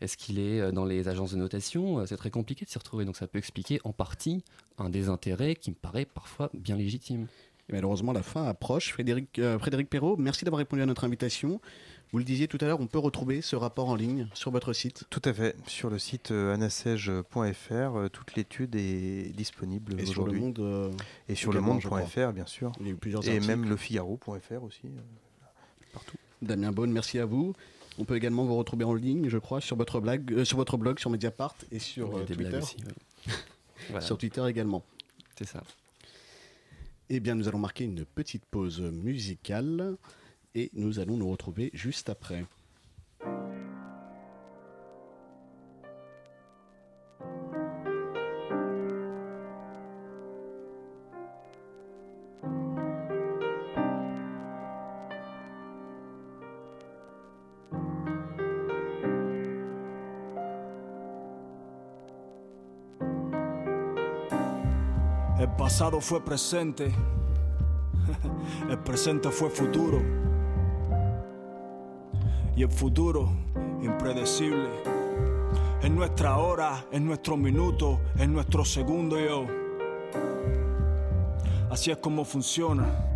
Speaker 10: est-ce qu'il est dans les agences de notation? C'est très compliqué de s'y retrouver. Donc, ça peut expliquer en partie un désintérêt qui me paraît parfois bien légitime.
Speaker 1: Et malheureusement, la fin approche. Frédéric, euh, Frédéric Perrault, merci d'avoir répondu à notre invitation. Vous le disiez tout à l'heure, on peut retrouver ce rapport en ligne sur votre site
Speaker 8: Tout à fait. Sur le site euh, euh toute l'étude est disponible
Speaker 1: aujourd'hui. Sur le monde, euh,
Speaker 8: et sur le monde.fr, bien sûr.
Speaker 1: Il y a eu plusieurs
Speaker 8: et même le Figaro.fr aussi. partout.
Speaker 1: Damien Beaune, merci à vous. On peut également vous retrouver en ligne, je crois, sur votre, blog, sur votre blog, sur Mediapart et sur Twitter. Aussi, sur Twitter également.
Speaker 10: C'est ça.
Speaker 1: Eh bien, nous allons marquer une petite pause musicale et nous allons nous retrouver juste après.
Speaker 12: Pasado fue presente, el presente fue futuro y el futuro impredecible. En nuestra hora, en nuestro minuto, en nuestro segundo yo. Así es como funciona.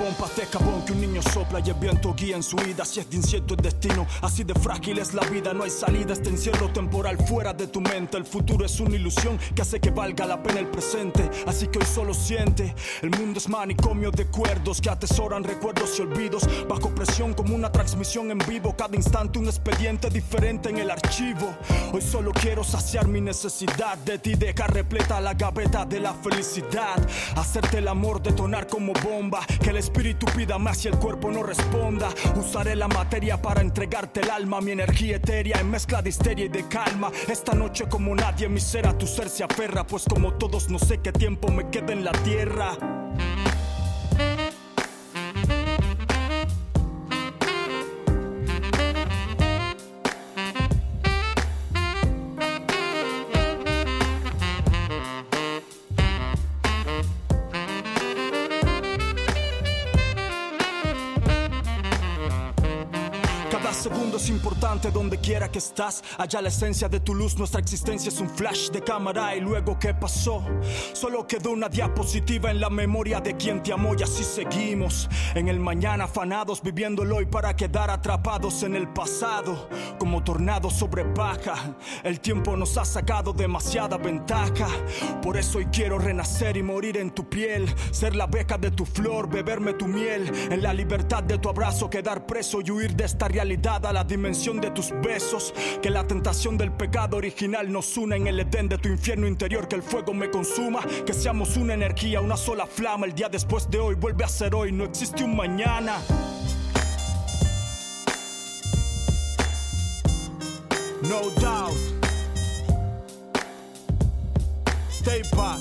Speaker 12: Como pompas de carbón que un niño sopla y el viento guía en su vida. Si es de incierto el destino, así de frágil es la vida. No hay salida, este encierro temporal fuera de tu mente. El futuro es una ilusión que hace que valga la pena el presente. Así que hoy solo siente. El mundo es manicomio de cuerdos que atesoran recuerdos y olvidos. Bajo presión como una transmisión en vivo. Cada instante un expediente diferente en el archivo. Hoy solo quiero saciar mi necesidad de ti. Dejar repleta la gaveta de la felicidad. Hacerte el amor detonar como bomba que el espíritu pida más y el cuerpo no responda. Usaré la materia para entregarte el alma, mi energía etérea en mezcla de histeria y de calma. Esta noche como nadie mi ser tu ser se aferra, pues como todos no sé qué tiempo me queda en la tierra. Donde quiera que estás. Allá la esencia de tu luz, nuestra existencia es un flash de cámara. Y luego, ¿qué pasó? Solo quedó una diapositiva en la memoria de quien te amó y así seguimos. En el mañana afanados, viviendo el hoy para quedar atrapados en el pasado. Como tornados sobre paja. El tiempo nos ha sacado demasiada ventaja. Por eso hoy quiero renacer y morir en tu piel. Ser la beca de tu flor, beberme tu miel. En la libertad de tu abrazo, quedar preso y huir de esta realidad a la dimensión de tus besos. Que la tentación del pecado original nos una en el edén de tu infierno interior. Que el fuego me consuma. Que seamos una energía, una sola flama. El día después de hoy vuelve a ser hoy. No existe un mañana. No doubt. Stay back,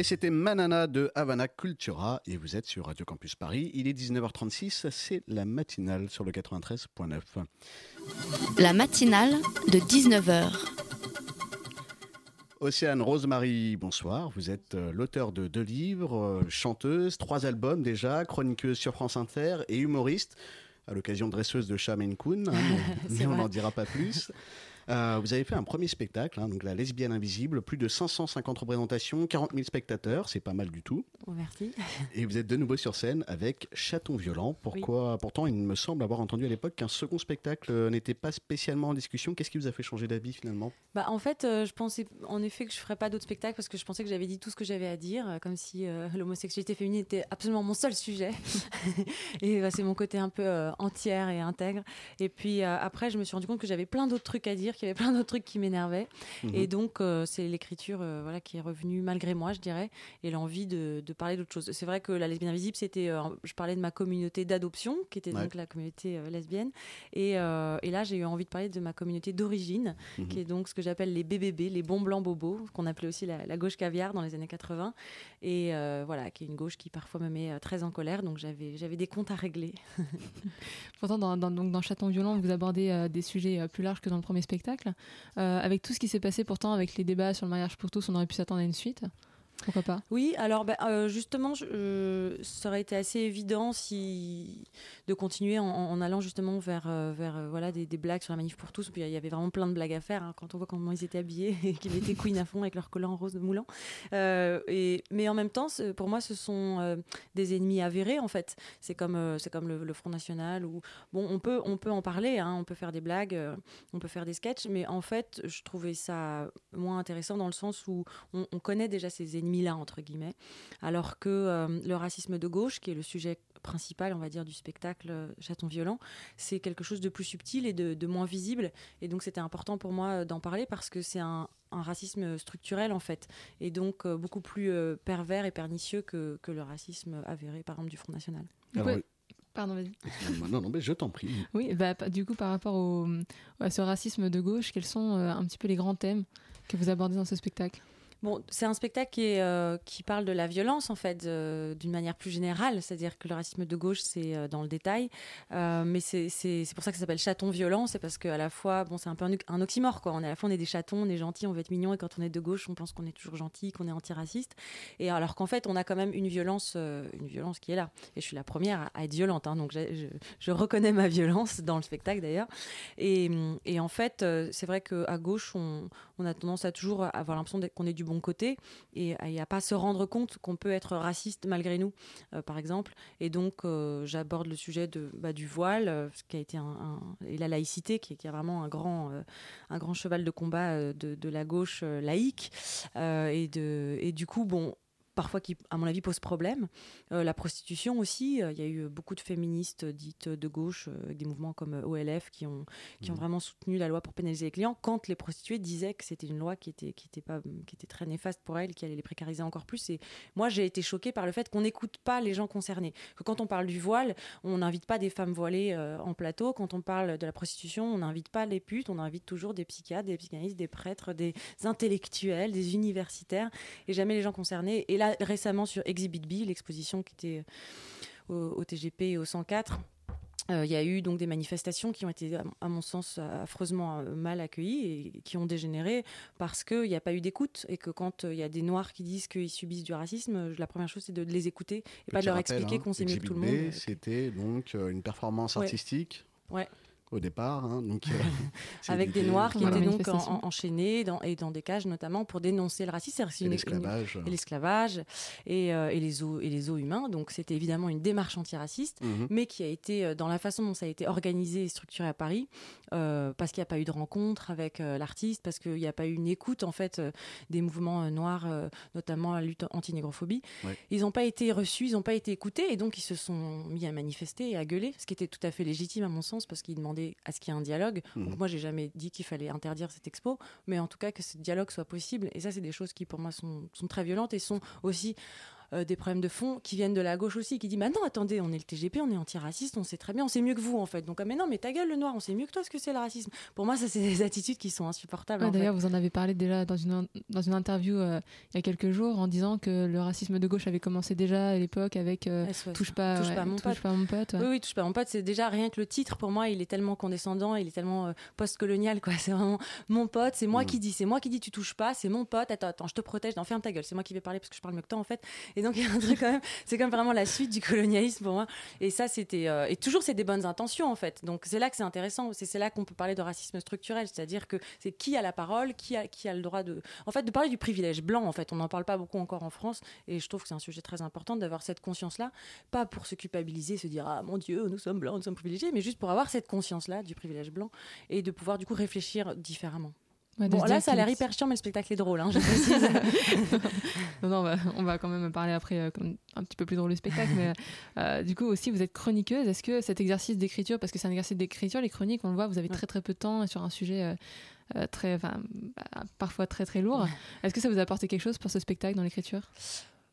Speaker 1: Et c'était Manana de Havana Cultura et vous êtes sur Radio Campus Paris. Il est 19h36, c'est la matinale sur le 93.9.
Speaker 2: La matinale de 19h.
Speaker 1: Océane Rosemary, bonsoir. Vous êtes euh, l'auteur de deux livres, euh, chanteuse, trois albums déjà, chroniqueuse sur France Inter et humoriste, à l'occasion dresseuse de chat Maine Coon, hein, mais, mais on n'en dira pas plus. Euh, vous avez fait un premier spectacle, hein, donc La Lesbienne Invisible, plus de 550 représentations, 40 000 spectateurs, c'est pas mal du tout.
Speaker 13: Oh, merci.
Speaker 1: Et vous êtes de nouveau sur scène avec Chaton Violent. Pourquoi Pourtant, il me semble avoir entendu à l'époque qu'un second spectacle euh, n'était pas spécialement en discussion. Qu'est-ce qui vous a fait changer d'avis finalement?
Speaker 13: Bah, En fait, euh, je pensais en effet que je ferais pas d'autres spectacles parce que je pensais que j'avais dit tout ce que j'avais à dire, comme si euh, l'homosexualité féminine était absolument mon seul sujet. et bah, c'est mon côté un peu entière et intègre. Et puis après, je me suis rendu compte que j'avais plein d'autres trucs à dire, qu'il y avait plein d'autres trucs qui m'énervaient.
Speaker 1: Mhm.
Speaker 13: Et donc, euh, c'est l'écriture euh, voilà, qui est revenue malgré moi, je dirais, et l'envie de, de parler d'autre chose. C'est vrai que la lesbienne invisible, c'était, euh, je parlais de ma communauté d'adoption, qui était
Speaker 1: Ouais.
Speaker 13: donc la communauté euh, lesbienne. Et, euh, et là, j'ai eu envie de parler de ma communauté d'origine,
Speaker 1: Mhm.
Speaker 13: qui est donc ce que j'appelle les BBB, les bons blancs bobos, qu'on appelait aussi la, la gauche caviar dans les années 80. Et euh, voilà, qui est une gauche qui parfois me met euh, très en colère. Donc j'avais, j'avais des comptes à régler.
Speaker 9: Pourtant, dans, dans, donc dans Chaton Violent, vous abordez euh, des sujets euh, plus larges que dans le premier spectacle. Euh, avec tout ce qui s'est passé pourtant avec les débats sur le mariage pour tous, on aurait pu s'attendre à une suite. Pourquoi pas?
Speaker 13: Oui, alors bah, euh, justement, euh, ça aurait été assez évident de continuer en, allant justement vers, euh, des, blagues sur la manif pour tous. Il y avait vraiment plein de blagues à faire hein, quand on voit comment ils étaient habillés et qu'ils étaient queen à fond avec leur collant rose moulant. Euh, et, mais en même temps, pour moi, ce sont des ennemis avérés en fait. C'est comme, le, Front National où on peut, en parler, hein, on peut faire des blagues, on peut faire des sketchs, mais en fait, je trouvais ça moins intéressant dans le sens où on, on connaît déjà ces ennemis-là, entre guillemets, alors que euh, le racisme de gauche, qui est le sujet principal, on va dire, du spectacle euh, Chaton Violent, c'est quelque chose de plus subtil et de, de moins visible. Et donc, c'était important pour moi euh, d'en parler parce que c'est un, un racisme structurel, en fait, et donc euh, beaucoup plus euh, pervers et pernicieux que, que le racisme avéré, par exemple, du Front National.
Speaker 1: Alors,
Speaker 9: Ouais. Pardon, vas-y.
Speaker 1: Non, non, mais je t'en prie.
Speaker 9: Oui, bah, du coup, par rapport au, à ce racisme de gauche, quels sont euh, un petit peu les grands thèmes que vous abordez dans ce spectacle?
Speaker 13: Bon, c'est un spectacle euh, qui parle de la violence, en fait, euh, d'une manière plus générale. C'est-à-dire que le racisme de gauche, c'est euh, dans le détail. Mais c'est pour ça que ça s'appelle chaton violent. C'est parce qu'à la fois, bon, c'est un peu un, oxymore, quoi. On est à la fois, on est des chatons, on est gentils, on veut être mignon. Et quand on est de gauche, on pense qu'on est toujours gentil, qu'on est antiraciste. Et alors qu'en fait, on a quand même une violence, une violence qui est là. Et je suis la première à, être violente. hein. donc, je, reconnais ma violence dans le spectacle, d'ailleurs. Et, en fait, c'est vrai qu'à gauche, on, on a tendance à toujours avoir l'impression qu'on est du bon côté et à, et à pas se rendre compte qu'on peut être raciste malgré nous, euh, par exemple. Et donc, euh, j'aborde le sujet de, bah, du voile, euh, ce qui a été et la laïcité, qui est, vraiment un grand, un grand cheval de combat de, de la gauche laïque. Et, de, et du coup, bon parfois qui, à mon avis, pose problème. Euh, la prostitution aussi, euh, il y a eu beaucoup de féministes dites de gauche, euh, avec des mouvements comme OLF, qui ont, qui ont vraiment soutenu la loi pour pénaliser les clients, quand les prostituées disaient que c'était une loi qui était, qui, était pas, qui était très néfaste pour elles, qui allait les précariser encore plus. Et moi, j'ai été choquée par le fait qu'on n'écoute pas les gens concernés. Que quand on parle du voile, on n'invite pas des femmes voilées en plateau. Quand on parle de la prostitution, on n'invite pas les putes, on invite toujours des psychiatres, des psychanalystes, des prêtres, des intellectuels, des universitaires, et jamais les gens concernés. Et là, récemment, sur Exhibit B, l'exposition qui était au, au TGP et au 104, euh, il y a eu donc des manifestations qui ont été, à, mon sens, affreusement euh, mal accueillies et qui ont dégénéré parce qu'il n'y a pas eu d'écoute et que quand euh, il y a des Noirs qui disent qu'ils subissent du racisme, euh, la première chose c'est de les écouter et pas de leur
Speaker 1: rappel,
Speaker 13: expliquer
Speaker 1: hein,
Speaker 13: qu'on sait mieux que tout le monde.
Speaker 1: C'était donc euh, une performance
Speaker 13: Ouais.
Speaker 1: artistique
Speaker 13: Ouais.
Speaker 1: Au départ. hein, donc, euh,
Speaker 13: Avec des noirs qui étaient donc en- enchaînés dans, et dans des cages notamment pour dénoncer le racisme.
Speaker 1: Et l'esclavage.
Speaker 13: et l'esclavage et, euh, et les eaux et les eaux humains. Donc c'était évidemment une démarche antiraciste,
Speaker 1: Mhm.
Speaker 13: mais qui a été euh, dans la façon dont ça a été organisé et structuré à Paris, euh, parce qu'il n'y a pas eu de rencontre avec l'artiste, parce qu'il n'y a pas eu une écoute en fait des mouvements noirs, notamment la lutte anti-négrophobie.
Speaker 1: Ouais.
Speaker 13: Ils n'ont pas été reçus, ils n'ont pas été écoutés, et donc ils se sont mis à manifester et à gueuler, ce qui était tout à fait légitime à mon sens, parce qu'ils demandaient à ce qu'il y ait un dialogue.
Speaker 1: Mhm.
Speaker 13: Donc moi, j'ai jamais dit qu'il fallait interdire cette expo, mais en tout cas que ce dialogue soit possible. Et ça, c'est des choses qui pour moi sont, sont très violentes et sont aussi euh, des problèmes de fond qui viennent de la gauche aussi, qui dit maintenant attendez, on est le TGP, on est antiraciste, on sait très bien, on sait mieux que vous en fait. Donc ah, mais non, mais ta gueule le noir, on sait mieux que toi ce que c'est le racisme. Pour moi, ça c'est des attitudes qui sont insupportables.
Speaker 9: Ouais, D'ailleurs, vous en avez parlé déjà dans une dans une interview euh, il y a quelques jours en disant que le racisme de gauche avait commencé déjà à l'époque avec euh, touche pas
Speaker 13: touche pas, mon
Speaker 9: touche
Speaker 13: pote.
Speaker 9: pas mon pote.
Speaker 13: Oui, oui, touche pas mon pote. C'est déjà rien que le titre pour moi, il est tellement condescendant, il est tellement euh, post-colonial quoi. C'est vraiment mon pote, c'est moi qui dis, c'est moi qui dis tu touches pas, c'est mon pote. Attends, attends, je te protège, non, ferme ta gueule. C'est moi qui vais parler parce que je parle mieux que toi en fait. Et donc il quand même, c'est vraiment la suite du colonialisme pour moi. Et ça c'était et toujours c'est des bonnes intentions en fait. Donc c'est là que c'est intéressant. C'est là qu'on peut parler de racisme structurel, c'est-à-dire que c'est qui a la parole, qui a qui a le droit de, en fait, de parler du privilège blanc. En fait, on n'en parle pas beaucoup encore en France, et je trouve que c'est un sujet très important d'avoir cette conscience-là, pas pour se culpabiliser, se dire ah mon Dieu, nous sommes blancs, nous sommes privilégiés, mais juste pour avoir cette conscience-là du privilège blanc et de pouvoir du coup réfléchir différemment.
Speaker 9: Ouais,
Speaker 13: bon, là, ça a l'air hyper chiant, mais le spectacle est drôle, hein, je précise.
Speaker 9: non, non, on va, on va quand même parler après euh, comme un petit peu plus drôle le spectacle. mais euh, du coup, aussi, vous êtes chroniqueuse. Est-ce que cet exercice d'écriture, parce que c'est un exercice d'écriture, les chroniques, on le voit, vous avez très très peu de temps sur un sujet euh, très, bah, parfois très très lourd. Est-ce que ça vous a apporté quelque chose pour ce spectacle dans l'écriture?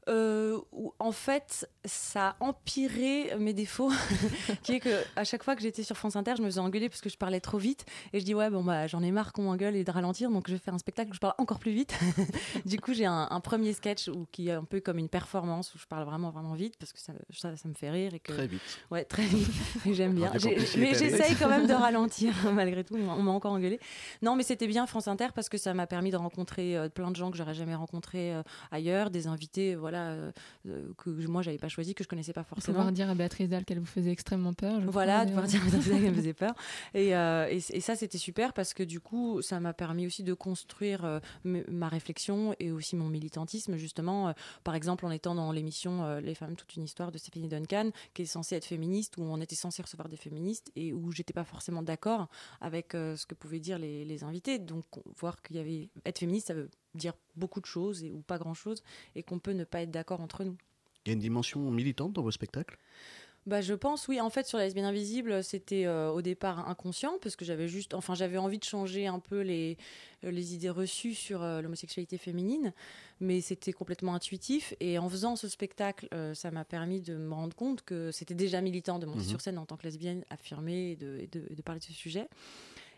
Speaker 13: Euh, où, en fait, ça a empiré mes défauts, qui est que à chaque fois que j'étais sur France Inter, je me faisais engueuler parce que je parlais trop vite, et je dis ouais bon bah j'en ai marre qu'on m'engueule et de ralentir, donc je vais faire un spectacle où je parle encore plus vite. du coup, j'ai un, un premier sketch où, qui est un peu comme une performance où je parle vraiment vraiment vite parce que ça, ça, ça me fait rire et que
Speaker 1: Très vite.
Speaker 13: Ouais, très vite. J'aime bien. Mais j'essaye quand même de ralentir malgré tout. On m'a encore engueulé. Non, mais c'était bien France Inter parce que ça m'a permis de rencontrer euh, plein de gens que j'aurais jamais rencontrés euh, ailleurs, des invités voilà euh, euh, que moi j'avais pas choisi, que je connaissais pas forcément.
Speaker 9: Pouvoir dire à Béatrice Dalle qu'elle vous faisait extrêmement peur. je
Speaker 13: Voilà,
Speaker 9: crois,
Speaker 13: de pouvoir
Speaker 9: d'ailleurs.
Speaker 13: dire à Béatrice Dalle qu'elle me faisait peur. Et, euh, et, et ça, c'était super parce que du coup, ça m'a permis aussi de construire ma réflexion et aussi mon militantisme, justement. Par exemple, en étant dans l'émission Les femmes, toute une histoire de Stéphanie Duncan, qui est censée être féministe, où on était censé recevoir des féministes et où j'étais pas forcément d'accord avec euh, ce que pouvaient dire les, les invités. Donc, on- voir qu'il y avait. Être féministe, ça veut dire beaucoup de choses et, ou pas grand chose, et qu'on peut ne pas être d'accord entre nous.
Speaker 1: Il y a une dimension militante dans vos spectacles?
Speaker 13: Bah, je pense, oui. En fait, sur la lesbienne invisible, c'était euh, au départ inconscient, parce que j'avais juste, enfin, j'avais envie de changer un peu les, euh, les idées reçues sur euh, l'homosexualité féminine, mais c'était complètement intuitif. Et en faisant ce spectacle, euh, ça m'a permis de me rendre compte que c'était déjà militant de monter
Speaker 14: Mhm.
Speaker 13: sur scène en tant que lesbienne, affirmée et de, et de, et de parler de ce sujet.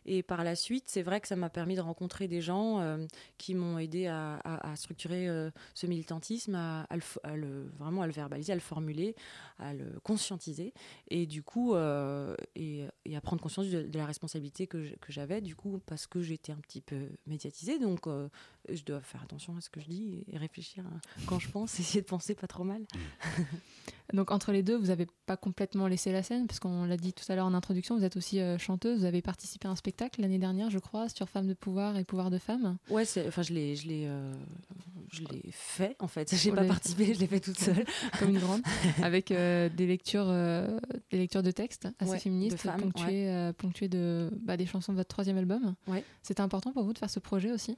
Speaker 13: Et par la suite, c'est vrai que ça m'a permis de rencontrer des gens euh, qui m'ont aidé à, à- à structurer euh, ce militantisme, à, à le, vraiment à le verbaliser, à le formuler, à le conscientiser, et du coup, euh, et, et à prendre conscience de, de la responsabilité que j'avais, du coup, parce que j'étais un petit peu médiatisée, donc je dois faire attention à ce que je dis et réfléchir quand je pense, essayer de penser pas trop mal.
Speaker 9: Donc entre les deux, vous n'avez pas complètement laissé la scène, parce qu'on l'a dit tout à l'heure en introduction, vous êtes aussi chanteuse, vous avez participé à un spectacle l'année dernière, je crois, sur Femmes de pouvoir et pouvoir de femmes.
Speaker 13: Ouais, enfin, je l'ai, je l'ai, euh, je l'ai fait en fait. J'ai pas participé, je l'ai fait toute seule.
Speaker 9: Comme une grande, avec euh, des lectures, euh, des lectures de textes assez
Speaker 13: Ouais,
Speaker 9: féministes,
Speaker 13: femmes,
Speaker 9: ponctuées, ponctuées de bah, des chansons de votre troisième album.
Speaker 13: Ouais.
Speaker 9: C'était important pour vous de faire ce projet aussi?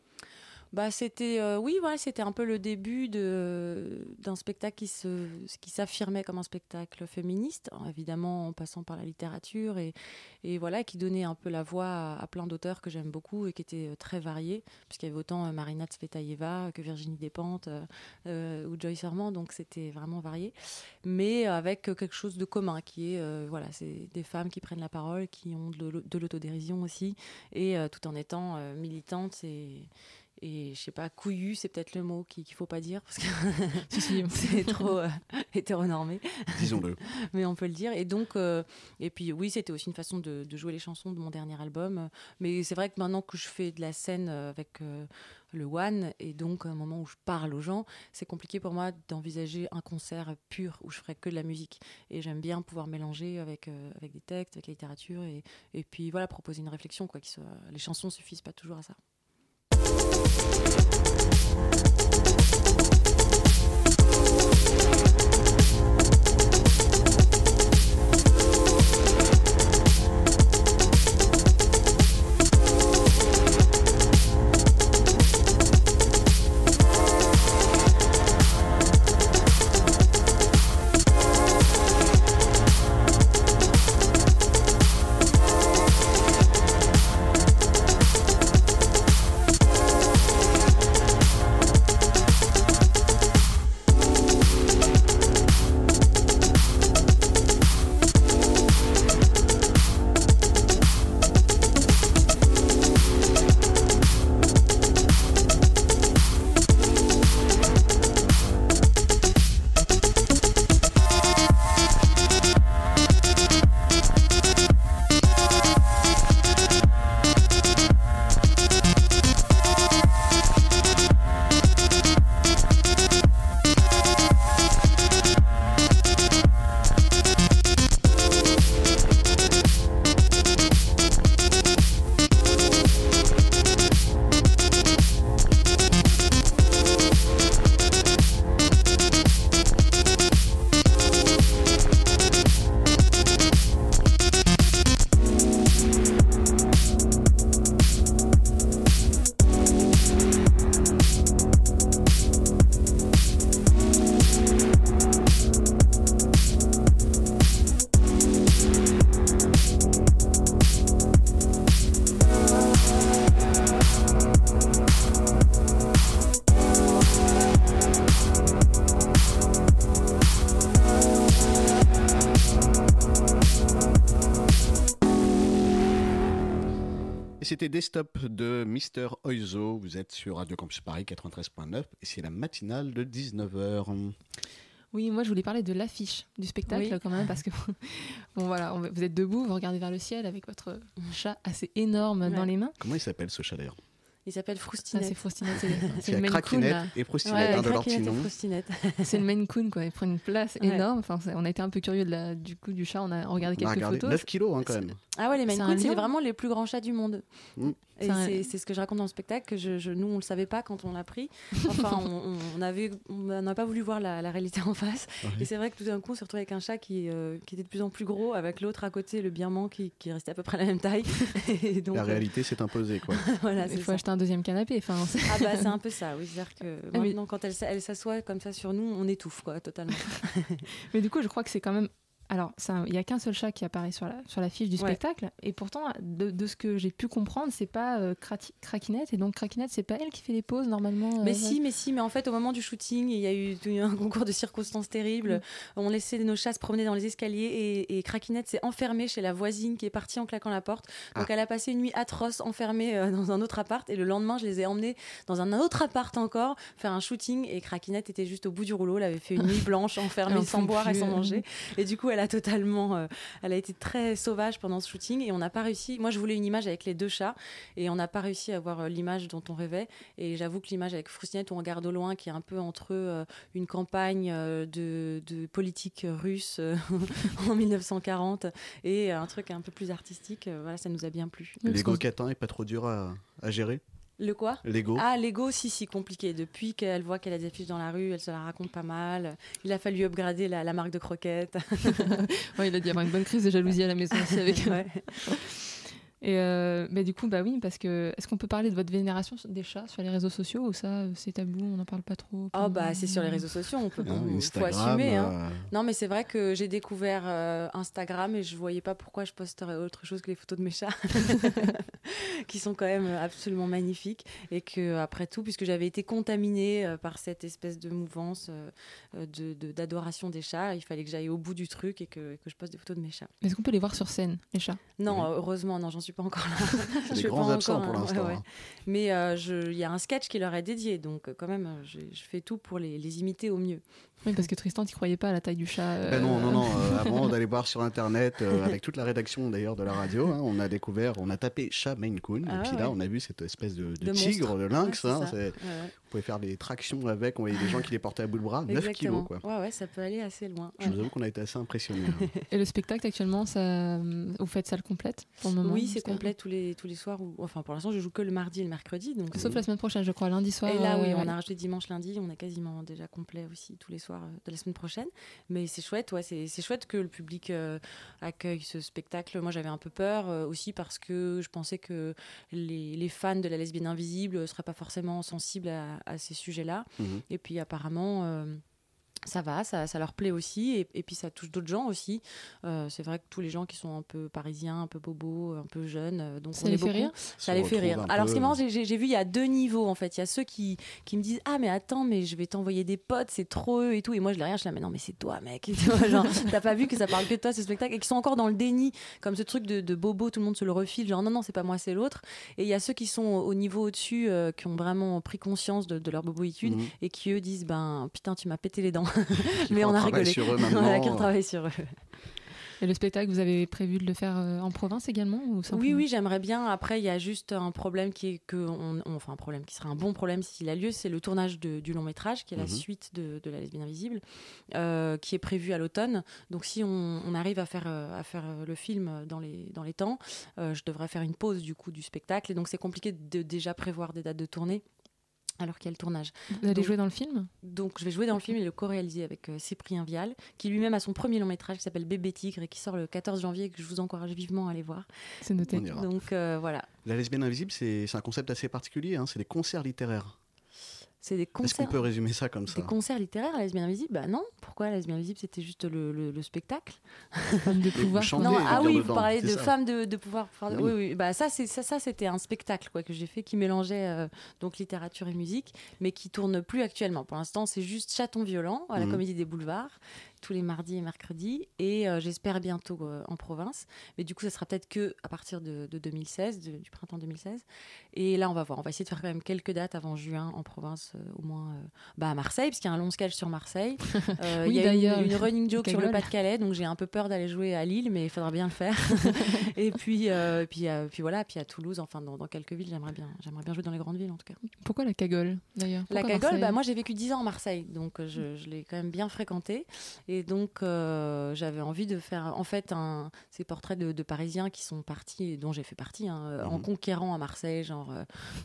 Speaker 13: Bah, c'était euh, oui, voilà, c'était un peu le début de d'un spectacle qui se qui s'affirmait comme un spectacle féministe, évidemment en passant par la littérature et et voilà qui donnait un peu la voix à, plein d'auteurs que j'aime beaucoup et qui étaient euh, très variés, puisqu'il y avait autant euh, Marina Tsvetaeva que Virginie Despentes ou Joyce Armand, donc c'était vraiment varié, mais avec quelque chose de commun qui est voilà, c'est des femmes qui prennent la parole, qui ont de de l'autodérision aussi, et tout en étant militantes et et je sais pas, couillu, c'est peut-être le mot qu'il faut pas dire parce que c'est trop euh, hétéronormé.
Speaker 1: Disons-le.
Speaker 13: Mais on peut le dire. Et donc, euh, et puis oui, c'était aussi une façon de, de jouer les chansons de mon dernier album. Mais c'est vrai que maintenant que je fais de la scène euh, avec euh, le One et donc un moment où je parle aux gens, c'est compliqué pour moi d'envisager un concert pur où je ferais que de la musique. Et j'aime bien pouvoir mélanger avec, euh, avec des textes, avec la littérature et, et puis voilà, proposer une réflexion. Quoi, qui soit... Les chansons suffisent pas toujours à ça.
Speaker 11: フフフフ。
Speaker 1: C'était Desktop de Mister Oizo. Vous êtes sur Radio Campus Paris 93.9 et c'est la matinale de 19h.
Speaker 9: Oui, moi je voulais parler de l'affiche du spectacle quand même parce que bon voilà, vous êtes debout, vous regardez vers le ciel avec votre chat assez énorme dans les mains.
Speaker 1: Comment il s'appelle ce chat d'ailleurs?
Speaker 13: Il s'appelle Froustinette.
Speaker 9: Ah, c'est Froustinette,
Speaker 1: c'est le Maine Coon. et Froustinette,
Speaker 13: ouais,
Speaker 1: leur
Speaker 9: C'est le Maine Coon, quoi. Il prend une place énorme. Enfin, on a été un peu curieux de la, du coup du chat. On a regardé quelques
Speaker 1: regardé
Speaker 9: photos.
Speaker 1: 9 kilos hein, quand même.
Speaker 13: Ah ouais, les Maine Coon, c'est vraiment les plus grands chats du monde.
Speaker 1: Mm.
Speaker 13: Et c'est ce que je raconte dans le spectacle, que je, je, nous, on ne le savait pas quand on l'a pris. Enfin, on, on avait, on n'a pas voulu voir la, la réalité en face.
Speaker 1: Ouais.
Speaker 13: Et c'est vrai que tout d'un coup, on s'est retrouvé avec un chat qui, euh, qui était de plus en plus gros, avec l'autre à côté, le birman, qui, qui restait à peu près la même taille. Et donc,
Speaker 1: la réalité s'est imposée, quoi.
Speaker 13: voilà,
Speaker 9: Il faut acheter un deuxième canapé. Enfin,
Speaker 13: ah bah c'est un peu ça, oui. C'est-à-dire que
Speaker 9: Ah, mais-
Speaker 13: maintenant, quand elle, elle s'assoit comme ça sur nous, on étouffe, quoi, totalement.
Speaker 9: Mais du coup, je crois que c'est quand même. Alors, il n'y a qu'un seul chat qui apparaît sur la, sur la fiche du
Speaker 13: Ouais.
Speaker 9: spectacle. Et pourtant, de, de ce que j'ai pu comprendre, c'est pas euh, Craquinette. Et donc, Craquinette, c'est pas elle qui fait les pauses normalement. euh,
Speaker 13: Mais
Speaker 9: ouais.
Speaker 13: si, mais si, mais en fait, au moment du shooting, il y a eu un concours de circonstances terribles.
Speaker 9: Mm.
Speaker 13: On laissait nos chats se promener dans les escaliers et, et Craquinette s'est enfermée chez la voisine qui est partie en claquant la porte. Donc,
Speaker 1: Ah.
Speaker 13: elle a passé une nuit atroce enfermée euh, dans un autre appart. Et le lendemain, je les ai emmenés dans un autre appart encore faire un shooting. Et Craquinette était juste au bout du rouleau. Elle avait fait une nuit blanche enfermée sans boire et sans manger. Et du coup, elle a totalement, euh, elle a été très sauvage pendant ce shooting et on n'a pas réussi. Moi, je voulais une image avec les deux chats et on n'a pas réussi à avoir euh, l'image dont on rêvait. Et j'avoue que l'image avec Froustinette où on regarde au loin, qui est un peu entre euh, une campagne euh, de, de politique russe euh, en 1940 et un truc un peu plus artistique, euh, voilà, ça nous a bien plu.
Speaker 1: L'ego catin est pas trop dur à, à gérer?
Speaker 13: Le quoi?
Speaker 1: L'ego
Speaker 13: Ah, l'ego, si, si, compliqué. Depuis qu'elle voit qu'elle a des affiches dans la rue, elle se la raconte pas mal. Il a fallu upgrader la, la marque de croquettes.
Speaker 9: Ouais, il a dû avoir une bonne crise de jalousie à la maison aussi avec.
Speaker 13: Ouais.
Speaker 9: Et euh, bah, du coup, bah oui, parce que est-ce qu'on peut parler de votre vénération des chats sur les réseaux sociaux ou ça, euh, c'est tabou, on n'en parle pas trop
Speaker 13: Oh bah c'est sur les réseaux sociaux, on peut
Speaker 1: Ah,
Speaker 13: bon, faut
Speaker 1: Instagram,
Speaker 13: assumer. hein.
Speaker 1: euh,
Speaker 13: Non mais c'est vrai que j'ai découvert euh, Instagram et je voyais pas pourquoi je posterais autre chose que les photos de mes chats, qui sont quand même absolument magnifiques et que après tout, puisque j'avais été contaminée euh, par cette espèce de mouvance euh, euh, de de- d'adoration des chats, il fallait que j'aille au bout du truc et que, que je poste des photos de mes chats.
Speaker 9: Est-ce qu'on peut les voir sur scène, les chats?
Speaker 13: Non, heureusement, non, j'en suis pas encore là. Je fais
Speaker 1: grands
Speaker 13: pas
Speaker 1: absents
Speaker 13: encore
Speaker 1: pour
Speaker 13: un-
Speaker 1: l'instant,
Speaker 13: ouais, ouais.
Speaker 1: hein.
Speaker 13: Mais euh, il y a un sketch qui leur est dédié, donc euh, quand même, euh, je, je fais tout pour les, les imiter au mieux.
Speaker 9: Oui, parce que Tristan, tu croyais pas à la taille du chat. euh,
Speaker 1: Ben non, non, non. euh, avant d'aller voir sur internet, euh, avec toute la rédaction d'ailleurs de la radio, hein, on a découvert, on a tapé chat Maine Coon,
Speaker 13: Ah
Speaker 1: et puis
Speaker 13: ouais,
Speaker 1: là,
Speaker 13: ouais.
Speaker 1: on a vu cette espèce de, de
Speaker 13: De
Speaker 1: tigre,
Speaker 13: monstre.
Speaker 1: de lynx.
Speaker 13: Ouais,
Speaker 1: hein,
Speaker 13: ça. Ouais.
Speaker 1: Vous pouvez faire des tractions avec, on voyait des gens qui les portaient à bout de bras, 9
Speaker 13: Exactement.
Speaker 1: kilos quoi.
Speaker 13: Ouais, ouais, ça peut aller assez loin.
Speaker 1: Je vous avoue qu'on a été assez impressionnés. hein.
Speaker 9: Et le spectacle actuellement, ça, vous faites salle complète pour le moment
Speaker 13: Oui, c'est complet tous les, tous les soirs. Où, enfin, pour l'instant, je joue que le mardi et le mercredi. Donc,
Speaker 9: Sauf la semaine prochaine, je crois, lundi soir.
Speaker 13: Et là, oui,
Speaker 9: euh,
Speaker 13: on a rajouté dimanche, lundi. On est quasiment déjà complet aussi tous les soirs euh, de la semaine prochaine. Mais c'est chouette, ouais, c'est c'est chouette que le public euh, accueille ce spectacle. Moi, j'avais un peu peur euh, aussi parce que je pensais que les, les fans de la lesbienne invisible ne seraient pas forcément sensibles à, à ces sujets-là.
Speaker 1: Mhm.
Speaker 13: Et puis apparemment. Ça va, ça, ça leur plaît aussi, et, et puis ça touche d'autres gens aussi. Euh, c'est vrai que tous les gens qui sont un peu parisiens, un peu bobos, un peu jeunes, euh, donc
Speaker 9: Ça
Speaker 13: on
Speaker 9: les
Speaker 13: est
Speaker 9: fait
Speaker 13: beaucoup.
Speaker 9: rire
Speaker 13: Ça les fait rire. Alors
Speaker 1: peu,
Speaker 13: ce qui est marrant, j'ai- vu il y a deux niveaux en fait. Il y a ceux qui, qui me disent ah mais attends mais je vais t'envoyer des potes, c'est trop eux et tout. Et moi je les regarde, je suis là mais non mais c'est toi mec. T'as pas vu que ça parle que de toi ce spectacle? Et qui sont encore dans le déni comme ce truc de, de bobo, tout le monde se le refile genre non non c'est pas moi c'est l'autre. Et il y a ceux qui sont au niveau au-dessus euh, qui ont vraiment pris conscience de, de leur boboïtude
Speaker 1: Mhm.
Speaker 13: et qui eux disent ben putain tu m'as pété les dents. Mais on a rigolé.
Speaker 1: sur eux
Speaker 13: Voilà,
Speaker 1: maintenant.
Speaker 13: qui retravaillent sur eux.
Speaker 9: Et le spectacle, vous avez prévu de le faire euh, en province également ou
Speaker 13: Oui, oui, j'aimerais bien. Après, il y a juste un problème qui est que, on, on- enfin un problème qui serait un bon problème s'il a lieu, c'est le tournage de- du long métrage, qui est la
Speaker 1: Mhm.
Speaker 13: suite de, de La lesbienne invisible, euh, qui est prévu à l'automne. Donc, si on, on arrive à faire euh, à faire le film dans les dans les temps, euh, je devrais faire une pause du coup du spectacle. Et donc, c'est compliqué de déjà prévoir des dates de tournée. Alors qu'il y a le tournage.
Speaker 9: Vous allez
Speaker 13: Donc-
Speaker 9: jouer dans le film?
Speaker 13: Donc je vais jouer dans le film et le co-réaliser avec euh, Cyprien Vial, qui lui-même a son premier long métrage qui s'appelle Bébé Tigre et qui sort le 14 janvier et que je vous encourage vivement à aller voir.
Speaker 9: C'est noté.
Speaker 1: On ira.
Speaker 13: Donc euh, voilà,
Speaker 1: La lesbienne invisible, c'est c'est un concept assez particulier, hein, c'est des concerts littéraires.
Speaker 13: C'est des
Speaker 1: Est-ce qu'on
Speaker 13: concerts.
Speaker 1: peut résumer ça comme ça
Speaker 13: Des concerts littéraires, la lesbienne invisible? Bah non. Pourquoi la lesbienne invisible C'était juste le, le- le spectacle?
Speaker 9: De pouvoir.
Speaker 1: chantez,
Speaker 13: non, ah oui, vous parlez de
Speaker 1: ça.
Speaker 13: femmes de, de pouvoir.
Speaker 1: Oui.
Speaker 13: Oui, oui. Bah ça, c'est ça, ça c'était un spectacle quoi que j'ai fait qui mélangeait euh, donc littérature et musique, mais qui tourne plus actuellement. Pour l'instant, c'est juste Chaton violent à la
Speaker 1: Mhm.
Speaker 13: Comédie des Boulevards, tous les mardis et mercredis, et euh, j'espère bientôt euh, en province. Mais du coup, ça sera peut-être que à partir de, de 2016, de- du printemps 2016. Et là, on va voir. On va essayer de faire quand même quelques dates avant juin en province, euh, au moins bah, à Marseille, parce qu'il y a un long sketch sur Marseille.
Speaker 9: Oui,
Speaker 13: il y a une, une running joke sur le. Pas-de-Calais, donc j'ai un peu peur d'aller jouer à Lille, mais il faudra bien le faire. et puis, puis, puis voilà, puis à Toulouse, enfin dans, dans quelques villes, j'aimerais bien, j'aimerais bien jouer dans les grandes villes en tout cas.
Speaker 9: Pourquoi la cagole d'ailleurs?
Speaker 13: La Cagole, bah, moi j'ai vécu 10 ans à Marseille, donc euh, je, je l'ai quand même bien fréquenté. Et donc euh, j'avais envie de faire en fait un, ces portraits de, de Parisiens qui sont partis, et dont j'ai fait partie, hein, euh, en
Speaker 9: Mhm.
Speaker 13: conquérant à Marseille, genre euh,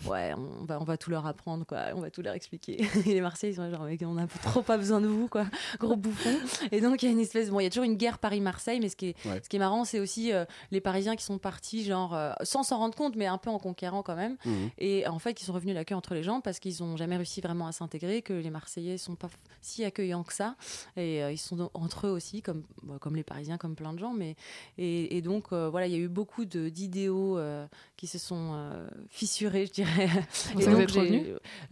Speaker 13: ouais, on va, on va tout leur apprendre, quoi, on va tout leur expliquer. Et les Marseillais ils sont genre on a trop pas besoin de vous, quoi, gros bouffon. Et donc il y a une espèce, bon, il y a toujours une guerre Paris-Marseille, mais ce qui est,
Speaker 1: Ouais.
Speaker 13: ce qui est marrant, c'est aussi euh, les Parisiens qui sont partis, genre sans s'en rendre compte, mais un peu en conquérant quand même.
Speaker 1: Mhm.
Speaker 13: Et en fait, qui sont revenus la queue entre les jambes parce qu'ils n'ont jamais réussi vraiment à s'intégrer, que les Marseillais sont pas si accueillants que ça. Et ils sont entre eux aussi, comme, bah, comme les Parisiens, comme plein de gens. Mais, et, et donc, euh, voilà, il y a eu beaucoup de- d'idéaux euh, qui se sont euh, fissurés, je dirais. Et
Speaker 9: vous
Speaker 13: donc,
Speaker 9: êtes
Speaker 13: j'ai-
Speaker 9: revenu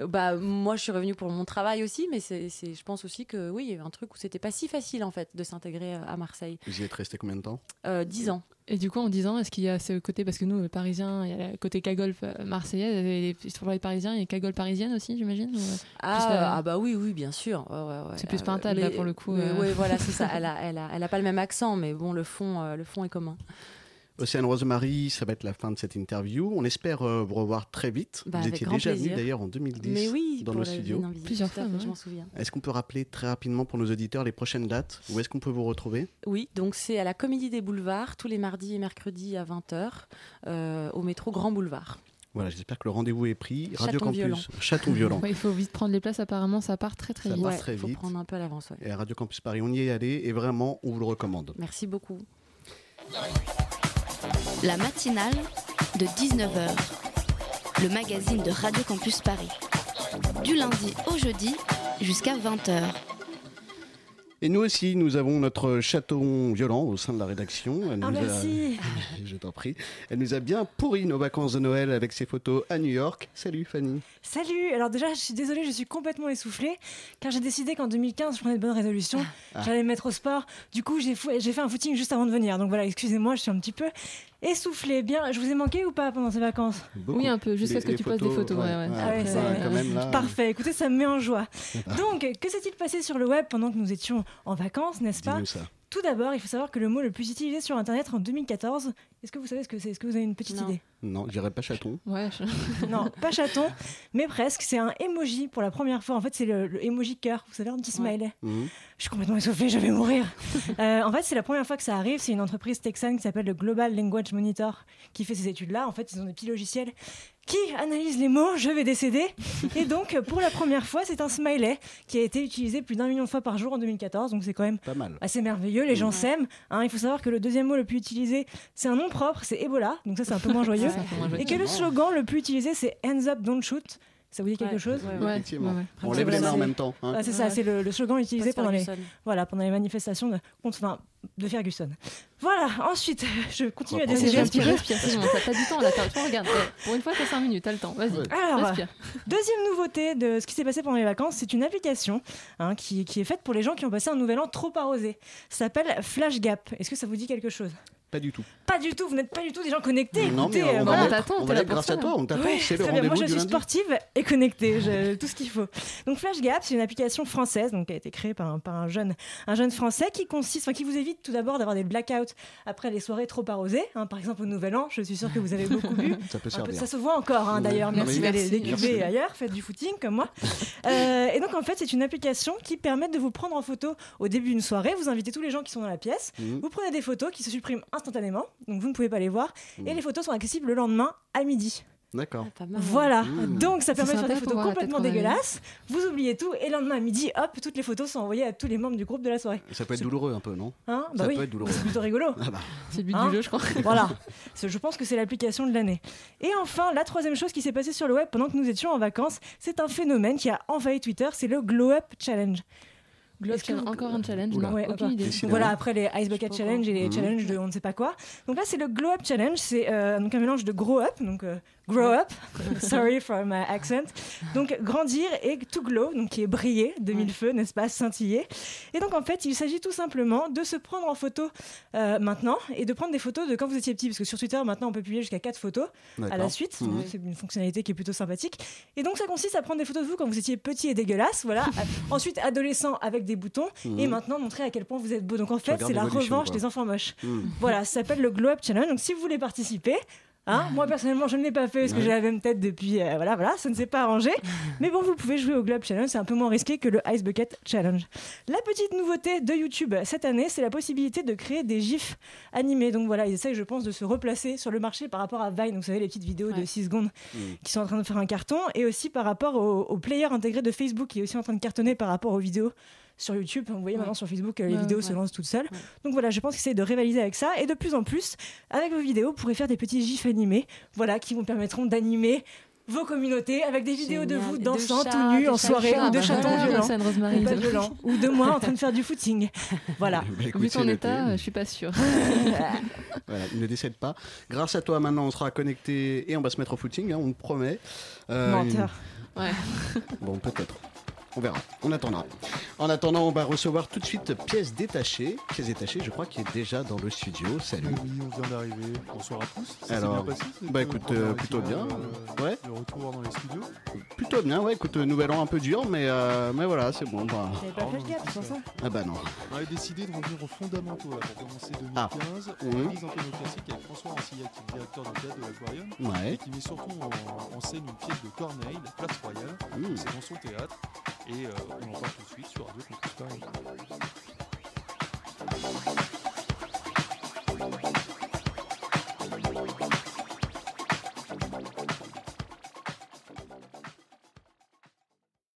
Speaker 13: bah, Moi, je suis revenue pour mon travail aussi, mais c'est, c'est- je pense aussi que oui, il y a eu un truc où c'était pas si facile en fait de s'intégrer à Marseille.
Speaker 1: Vous y êtes resté combien de temps?
Speaker 13: Euh, 10 ans.
Speaker 9: Et du coup, en 10 ans, est-ce qu'il y a ce côté, parce que nous, les Parisiens, il y a le côté cagole euh, marseillaise, et les, sur les Parisiens, il y a cagole parisienne aussi, j'imagine euh,
Speaker 13: Ah,
Speaker 9: la-
Speaker 13: ah bah oui, oui, bien sûr. Ouais, ouais, ouais.
Speaker 9: C'est plus
Speaker 13: Euh,
Speaker 9: Pintade, là, pour le coup, euh.
Speaker 13: ouais, voilà, c'est ça. Elle a, elle, a, elle a pas le même accent, mais bon, le fond, euh, le fond est commun.
Speaker 1: Océane Rosemary, ça va être la fin de cette interview. On espère euh, vous revoir très vite.
Speaker 13: Bah,
Speaker 1: vous étiez déjà venu d'ailleurs en 2010
Speaker 13: Mais oui,
Speaker 1: dans nos studios.
Speaker 9: Plusieurs fois,
Speaker 13: je m'en souviens.
Speaker 1: Est-ce qu'on peut rappeler très rapidement pour nos auditeurs les prochaines dates Où est-ce qu'on peut vous retrouver?
Speaker 13: Oui, donc c'est à la Comédie des Boulevards, tous les mardis et mercredis à 20h, euh, au métro Grand Boulevard.
Speaker 1: Voilà, j'espère que le rendez-vous est pris. Radio
Speaker 13: Chaton
Speaker 1: Campus,
Speaker 13: violent.
Speaker 1: Chaton violent.
Speaker 9: Ouais, il faut vite prendre les places, apparemment, ça part très très
Speaker 1: Ça
Speaker 9: vite.
Speaker 1: part
Speaker 13: Ouais,
Speaker 1: très
Speaker 13: faut
Speaker 1: vite.
Speaker 13: prendre un peu à l'avance. ouais.
Speaker 1: Et à Radio Campus Paris, on y est allé et vraiment, on vous le recommande.
Speaker 13: Merci beaucoup.
Speaker 2: La matinale de 19h. Le magazine de Radio Campus Paris. Du lundi au jeudi jusqu'à 20h.
Speaker 1: Et nous aussi, nous avons notre chaton violent au sein de la rédaction. Elle
Speaker 14: Ah,
Speaker 1: nous a-
Speaker 14: merci.
Speaker 1: Je t'en prie. Elle nous a bien pourri nos vacances de Noël avec ses photos à New York. Salut Fanny.
Speaker 14: Salut Alors déjà, je suis désolée, je suis complètement essoufflée, car j'ai décidé qu'en 2015, je prenais de bonnes résolutions.
Speaker 1: Ah.
Speaker 14: J'allais me mettre au sport. Du coup, j'ai fou- j'ai fait un footing juste avant de venir. Donc voilà, excusez-moi, je suis un petit peu essoufflée. Bien, je vous ai manqué ou pas pendant ces vacances?
Speaker 1: Beaucoup.
Speaker 9: Oui, un peu, jusqu'à ce que tu postes des photos. ouais, ouais.
Speaker 14: Ah ouais,
Speaker 1: ouais,
Speaker 14: ça-
Speaker 1: quand même, là.
Speaker 14: Parfait, écoutez, ça me met en joie. Donc, que s'est-il passé sur le web pendant que nous étions en vacances, n'est-ce pas?
Speaker 1: Ça.
Speaker 14: Tout d'abord, il faut savoir que le mot le plus utilisé sur Internet en 2014, est-ce que vous savez ce que c'est? Est-ce que vous avez une petite
Speaker 13: Non.
Speaker 14: idée?
Speaker 1: Non, je dirais pas chaton.
Speaker 9: Ouais, je-
Speaker 14: Non, pas chaton, mais presque. C'est un emoji pour la première fois. En fait, c'est le, le emoji cœur. Vous savez, un petit smiley.
Speaker 1: Mhm.
Speaker 14: Je suis complètement essoufflée, je vais mourir. Euh, en fait, c'est la première fois que ça arrive. C'est une entreprise texane qui s'appelle le Global Language Monitor qui fait ces études-là. En fait, ils ont des petits logiciels qui analysent les mots. Je vais décéder. Et donc, pour la première fois, c'est un smiley qui a été utilisé plus d'un million de fois par jour en 2014. Donc, c'est quand même
Speaker 1: Pas mal.
Speaker 14: assez merveilleux. Les gens s'aiment. Hein, il faut savoir que le deuxième mot le plus utilisé, c'est un nom propre, c'est Ebola. Donc, ça, c'est un peu moins joyeux.
Speaker 9: Un peu.
Speaker 14: Et que le slogan le plus utilisé, c'est Hands up, don't shoot? Ça vous dit quelque
Speaker 13: Ouais,
Speaker 14: chose?
Speaker 13: Ouais,
Speaker 9: Ouais,
Speaker 1: Effectivement. On lève les mains en même temps. hein.
Speaker 14: Ah, c'est ça, c'est le, le slogan utilisé pendant les, voilà, pendant les manifestations de, contre, enfin, de Ferguson. Voilà, ensuite, je continue à décider.
Speaker 9: Respire, respire, c'est bon, t'as t'as du temps là. vois, regarde, pour une fois, t'as 5 minutes, t'as le temps. Vas-y,
Speaker 14: Alors,
Speaker 9: respire.
Speaker 14: Deuxième nouveauté de ce qui s'est passé pendant les vacances, c'est une application hein, qui, qui est faite pour les gens qui ont passé un nouvel an trop arrosé. Ça s'appelle Flash Gap. Est-ce que ça vous dit quelque chose?
Speaker 1: Pas du tout.
Speaker 14: Pas du tout, vous n'êtes pas du tout des gens connectés.
Speaker 1: Non, mais
Speaker 14: écoutez,
Speaker 1: on
Speaker 14: euh,
Speaker 1: va on va grâce à toi. On t'attend.
Speaker 14: Oui,
Speaker 1: C'est le
Speaker 14: bien. Moi,
Speaker 1: rendez-vous
Speaker 14: je
Speaker 1: du
Speaker 14: suis
Speaker 1: lundi.
Speaker 14: sportive et connectée. J'ai tout ce qu'il faut. Donc, Flash Gap, c'est une application française donc, qui a été créée par un, par un jeune, un jeune français qui consiste, enfin, qui vous évite tout d'abord d'avoir des blackouts après les soirées trop arrosées. hein. par exemple, au Nouvel An, je suis sûre que vous avez beaucoup bu.
Speaker 1: Ça peut
Speaker 14: peu- ça se voit encore, hein, d'ailleurs.
Speaker 1: Non,
Speaker 14: Merci
Speaker 1: mais
Speaker 14: d'aller
Speaker 1: merci, merci.
Speaker 14: ailleurs. Faites du footing comme moi. Euh, et donc, en fait, c'est une application qui permet de vous prendre en photo au début d'une soirée. Vous invitez tous les gens qui sont dans la pièce.
Speaker 1: Mhm.
Speaker 14: Vous prenez des photos qui se suppriment instantanément. Donc, vous ne pouvez pas les voir. Et les photos sont accessibles le lendemain à midi.
Speaker 1: D'accord.
Speaker 13: Pas mal.
Speaker 14: Voilà,
Speaker 1: Mmh.
Speaker 14: donc ça permet de faire des photos complètement dégueulasses. Vous oubliez tout et le lendemain à midi, hop, toutes les photos sont envoyées à tous les membres du groupe de la soirée.
Speaker 1: Ça peut être douloureux un peu, non?
Speaker 14: Hein? Bah
Speaker 1: Ça
Speaker 14: oui,
Speaker 1: peut être douloureux.
Speaker 14: c'est plutôt rigolo.
Speaker 1: Ah bah.
Speaker 9: C'est le but
Speaker 14: Hein
Speaker 9: du jeu, je crois.
Speaker 14: voilà, je pense que c'est l'application de l'année. Et enfin, la troisième chose qui s'est passée sur le web pendant que nous étions en vacances, c'est un phénomène qui a envahi Twitter, c'est le Glow Up Challenge.
Speaker 9: Encore un challenge
Speaker 14: Oula.
Speaker 9: Non,
Speaker 14: Ouais,
Speaker 9: aucune idée.
Speaker 14: Donc voilà, après les Ice Bucket Challenge et les
Speaker 1: Mhm.
Speaker 14: challenges de on ne sait pas quoi. Donc là, c'est le Glow Up Challenge, c'est euh, donc un mélange de Grow Up, donc euh, grow up. Sorry for my accent. Donc grandir et to glow, donc qui est briller de mille feux, n'est-ce pas, scintiller. Et donc en fait, il s'agit tout simplement de se prendre en photo euh, maintenant et de prendre des photos de quand vous étiez petit, parce que sur Twitter maintenant on peut publier jusqu'à 4 photos à la suite.
Speaker 1: Mhm.
Speaker 14: C'est une fonctionnalité qui est plutôt sympathique. Et donc ça consiste à prendre des photos de vous quand vous étiez petit et dégueulasse, voilà. Ensuite adolescent avec des boutons
Speaker 1: Mhm.
Speaker 14: et maintenant montrer à quel point vous êtes beau. Donc en fait, c'est la revanche
Speaker 1: quoi.
Speaker 14: des enfants moches.
Speaker 1: Mhm.
Speaker 14: Voilà, ça s'appelle le Glow Up Challenge. Donc si vous voulez participer, hein, moi personnellement je ne l'ai pas fait parce que j'ai la même tête depuis, euh, voilà, voilà, ça ne s'est pas arrangé. Mais bon, vous pouvez jouer au Glow Up Challenge, c'est un peu moins risqué que le Ice Bucket Challenge. La petite nouveauté de YouTube cette année, c'est la possibilité de créer des gifs animés. Donc voilà, ils essayent, je pense, de se replacer sur le marché par rapport à Vine. Donc vous savez, les petites vidéos de 6 secondes qui sont en train de faire un carton et aussi par rapport au, au player intégré de Facebook qui est aussi en train de cartonner par rapport aux vidéos sur YouTube. Vous voyez maintenant sur Facebook, euh, les
Speaker 9: Ouais,
Speaker 14: vidéos
Speaker 9: ouais.
Speaker 14: se lancent toutes seules. Donc voilà, je pense qu'ils essaient de rivaliser avec ça et de plus en plus, avec vos vidéos, vous pourrez faire des petits gifs animés, voilà, qui vous permettront d'animer vos communautés avec des vidéos de vous
Speaker 13: de
Speaker 14: dansant
Speaker 13: chats,
Speaker 14: tout
Speaker 13: de
Speaker 14: en soirée
Speaker 13: chats,
Speaker 14: ou de
Speaker 13: bah
Speaker 14: chatons
Speaker 13: voilà.
Speaker 14: violents. Ou pas violents. ou de moi en train de faire du footing. Voilà.
Speaker 1: Bah, écoute,
Speaker 9: Vu
Speaker 1: c'est
Speaker 9: ton état, euh, je suis pas sûre.
Speaker 1: Voilà, ne décède pas. Grâce à toi, maintenant, on sera connecté et on va se mettre au footing, hein, on te promet. Euh,
Speaker 14: Menteur.
Speaker 9: Ouais.
Speaker 1: Bon, peut-être. On verra. On attendra. En attendant, on va recevoir tout de suite pièce détachée. Pièce détachée, je crois, qui est déjà dans le studio. Salut.
Speaker 15: Oui, on vient d'arriver. Bonsoir à tous. Ça
Speaker 1: Alors,
Speaker 15: bien passé,
Speaker 1: bah écoute,
Speaker 15: première
Speaker 1: euh, plutôt bien.
Speaker 15: euh,
Speaker 1: Ouais.
Speaker 15: Le retour dans les studios.
Speaker 1: Plutôt bien, ouais. Écoute, euh, nouvel an un peu dur, mais, euh, mais voilà, c'est bon. bah.
Speaker 14: Pas flash gap, c'est pour ça
Speaker 1: Ah bah non.
Speaker 15: On avait décidé de revenir aux fondamentaux là, pour commencer 2015.
Speaker 1: Ah.
Speaker 15: On remise un peu nos classiques avec François Ancillac, qui est le directeur du théâtre de l'Aquarium.
Speaker 1: Ouais.
Speaker 15: Et qui met surtout en, en scène une pièce de Corneille, Place Royale.
Speaker 1: Mhm.
Speaker 15: C'est dans son théâtre et euh, on va tout de suite sur Radio Campus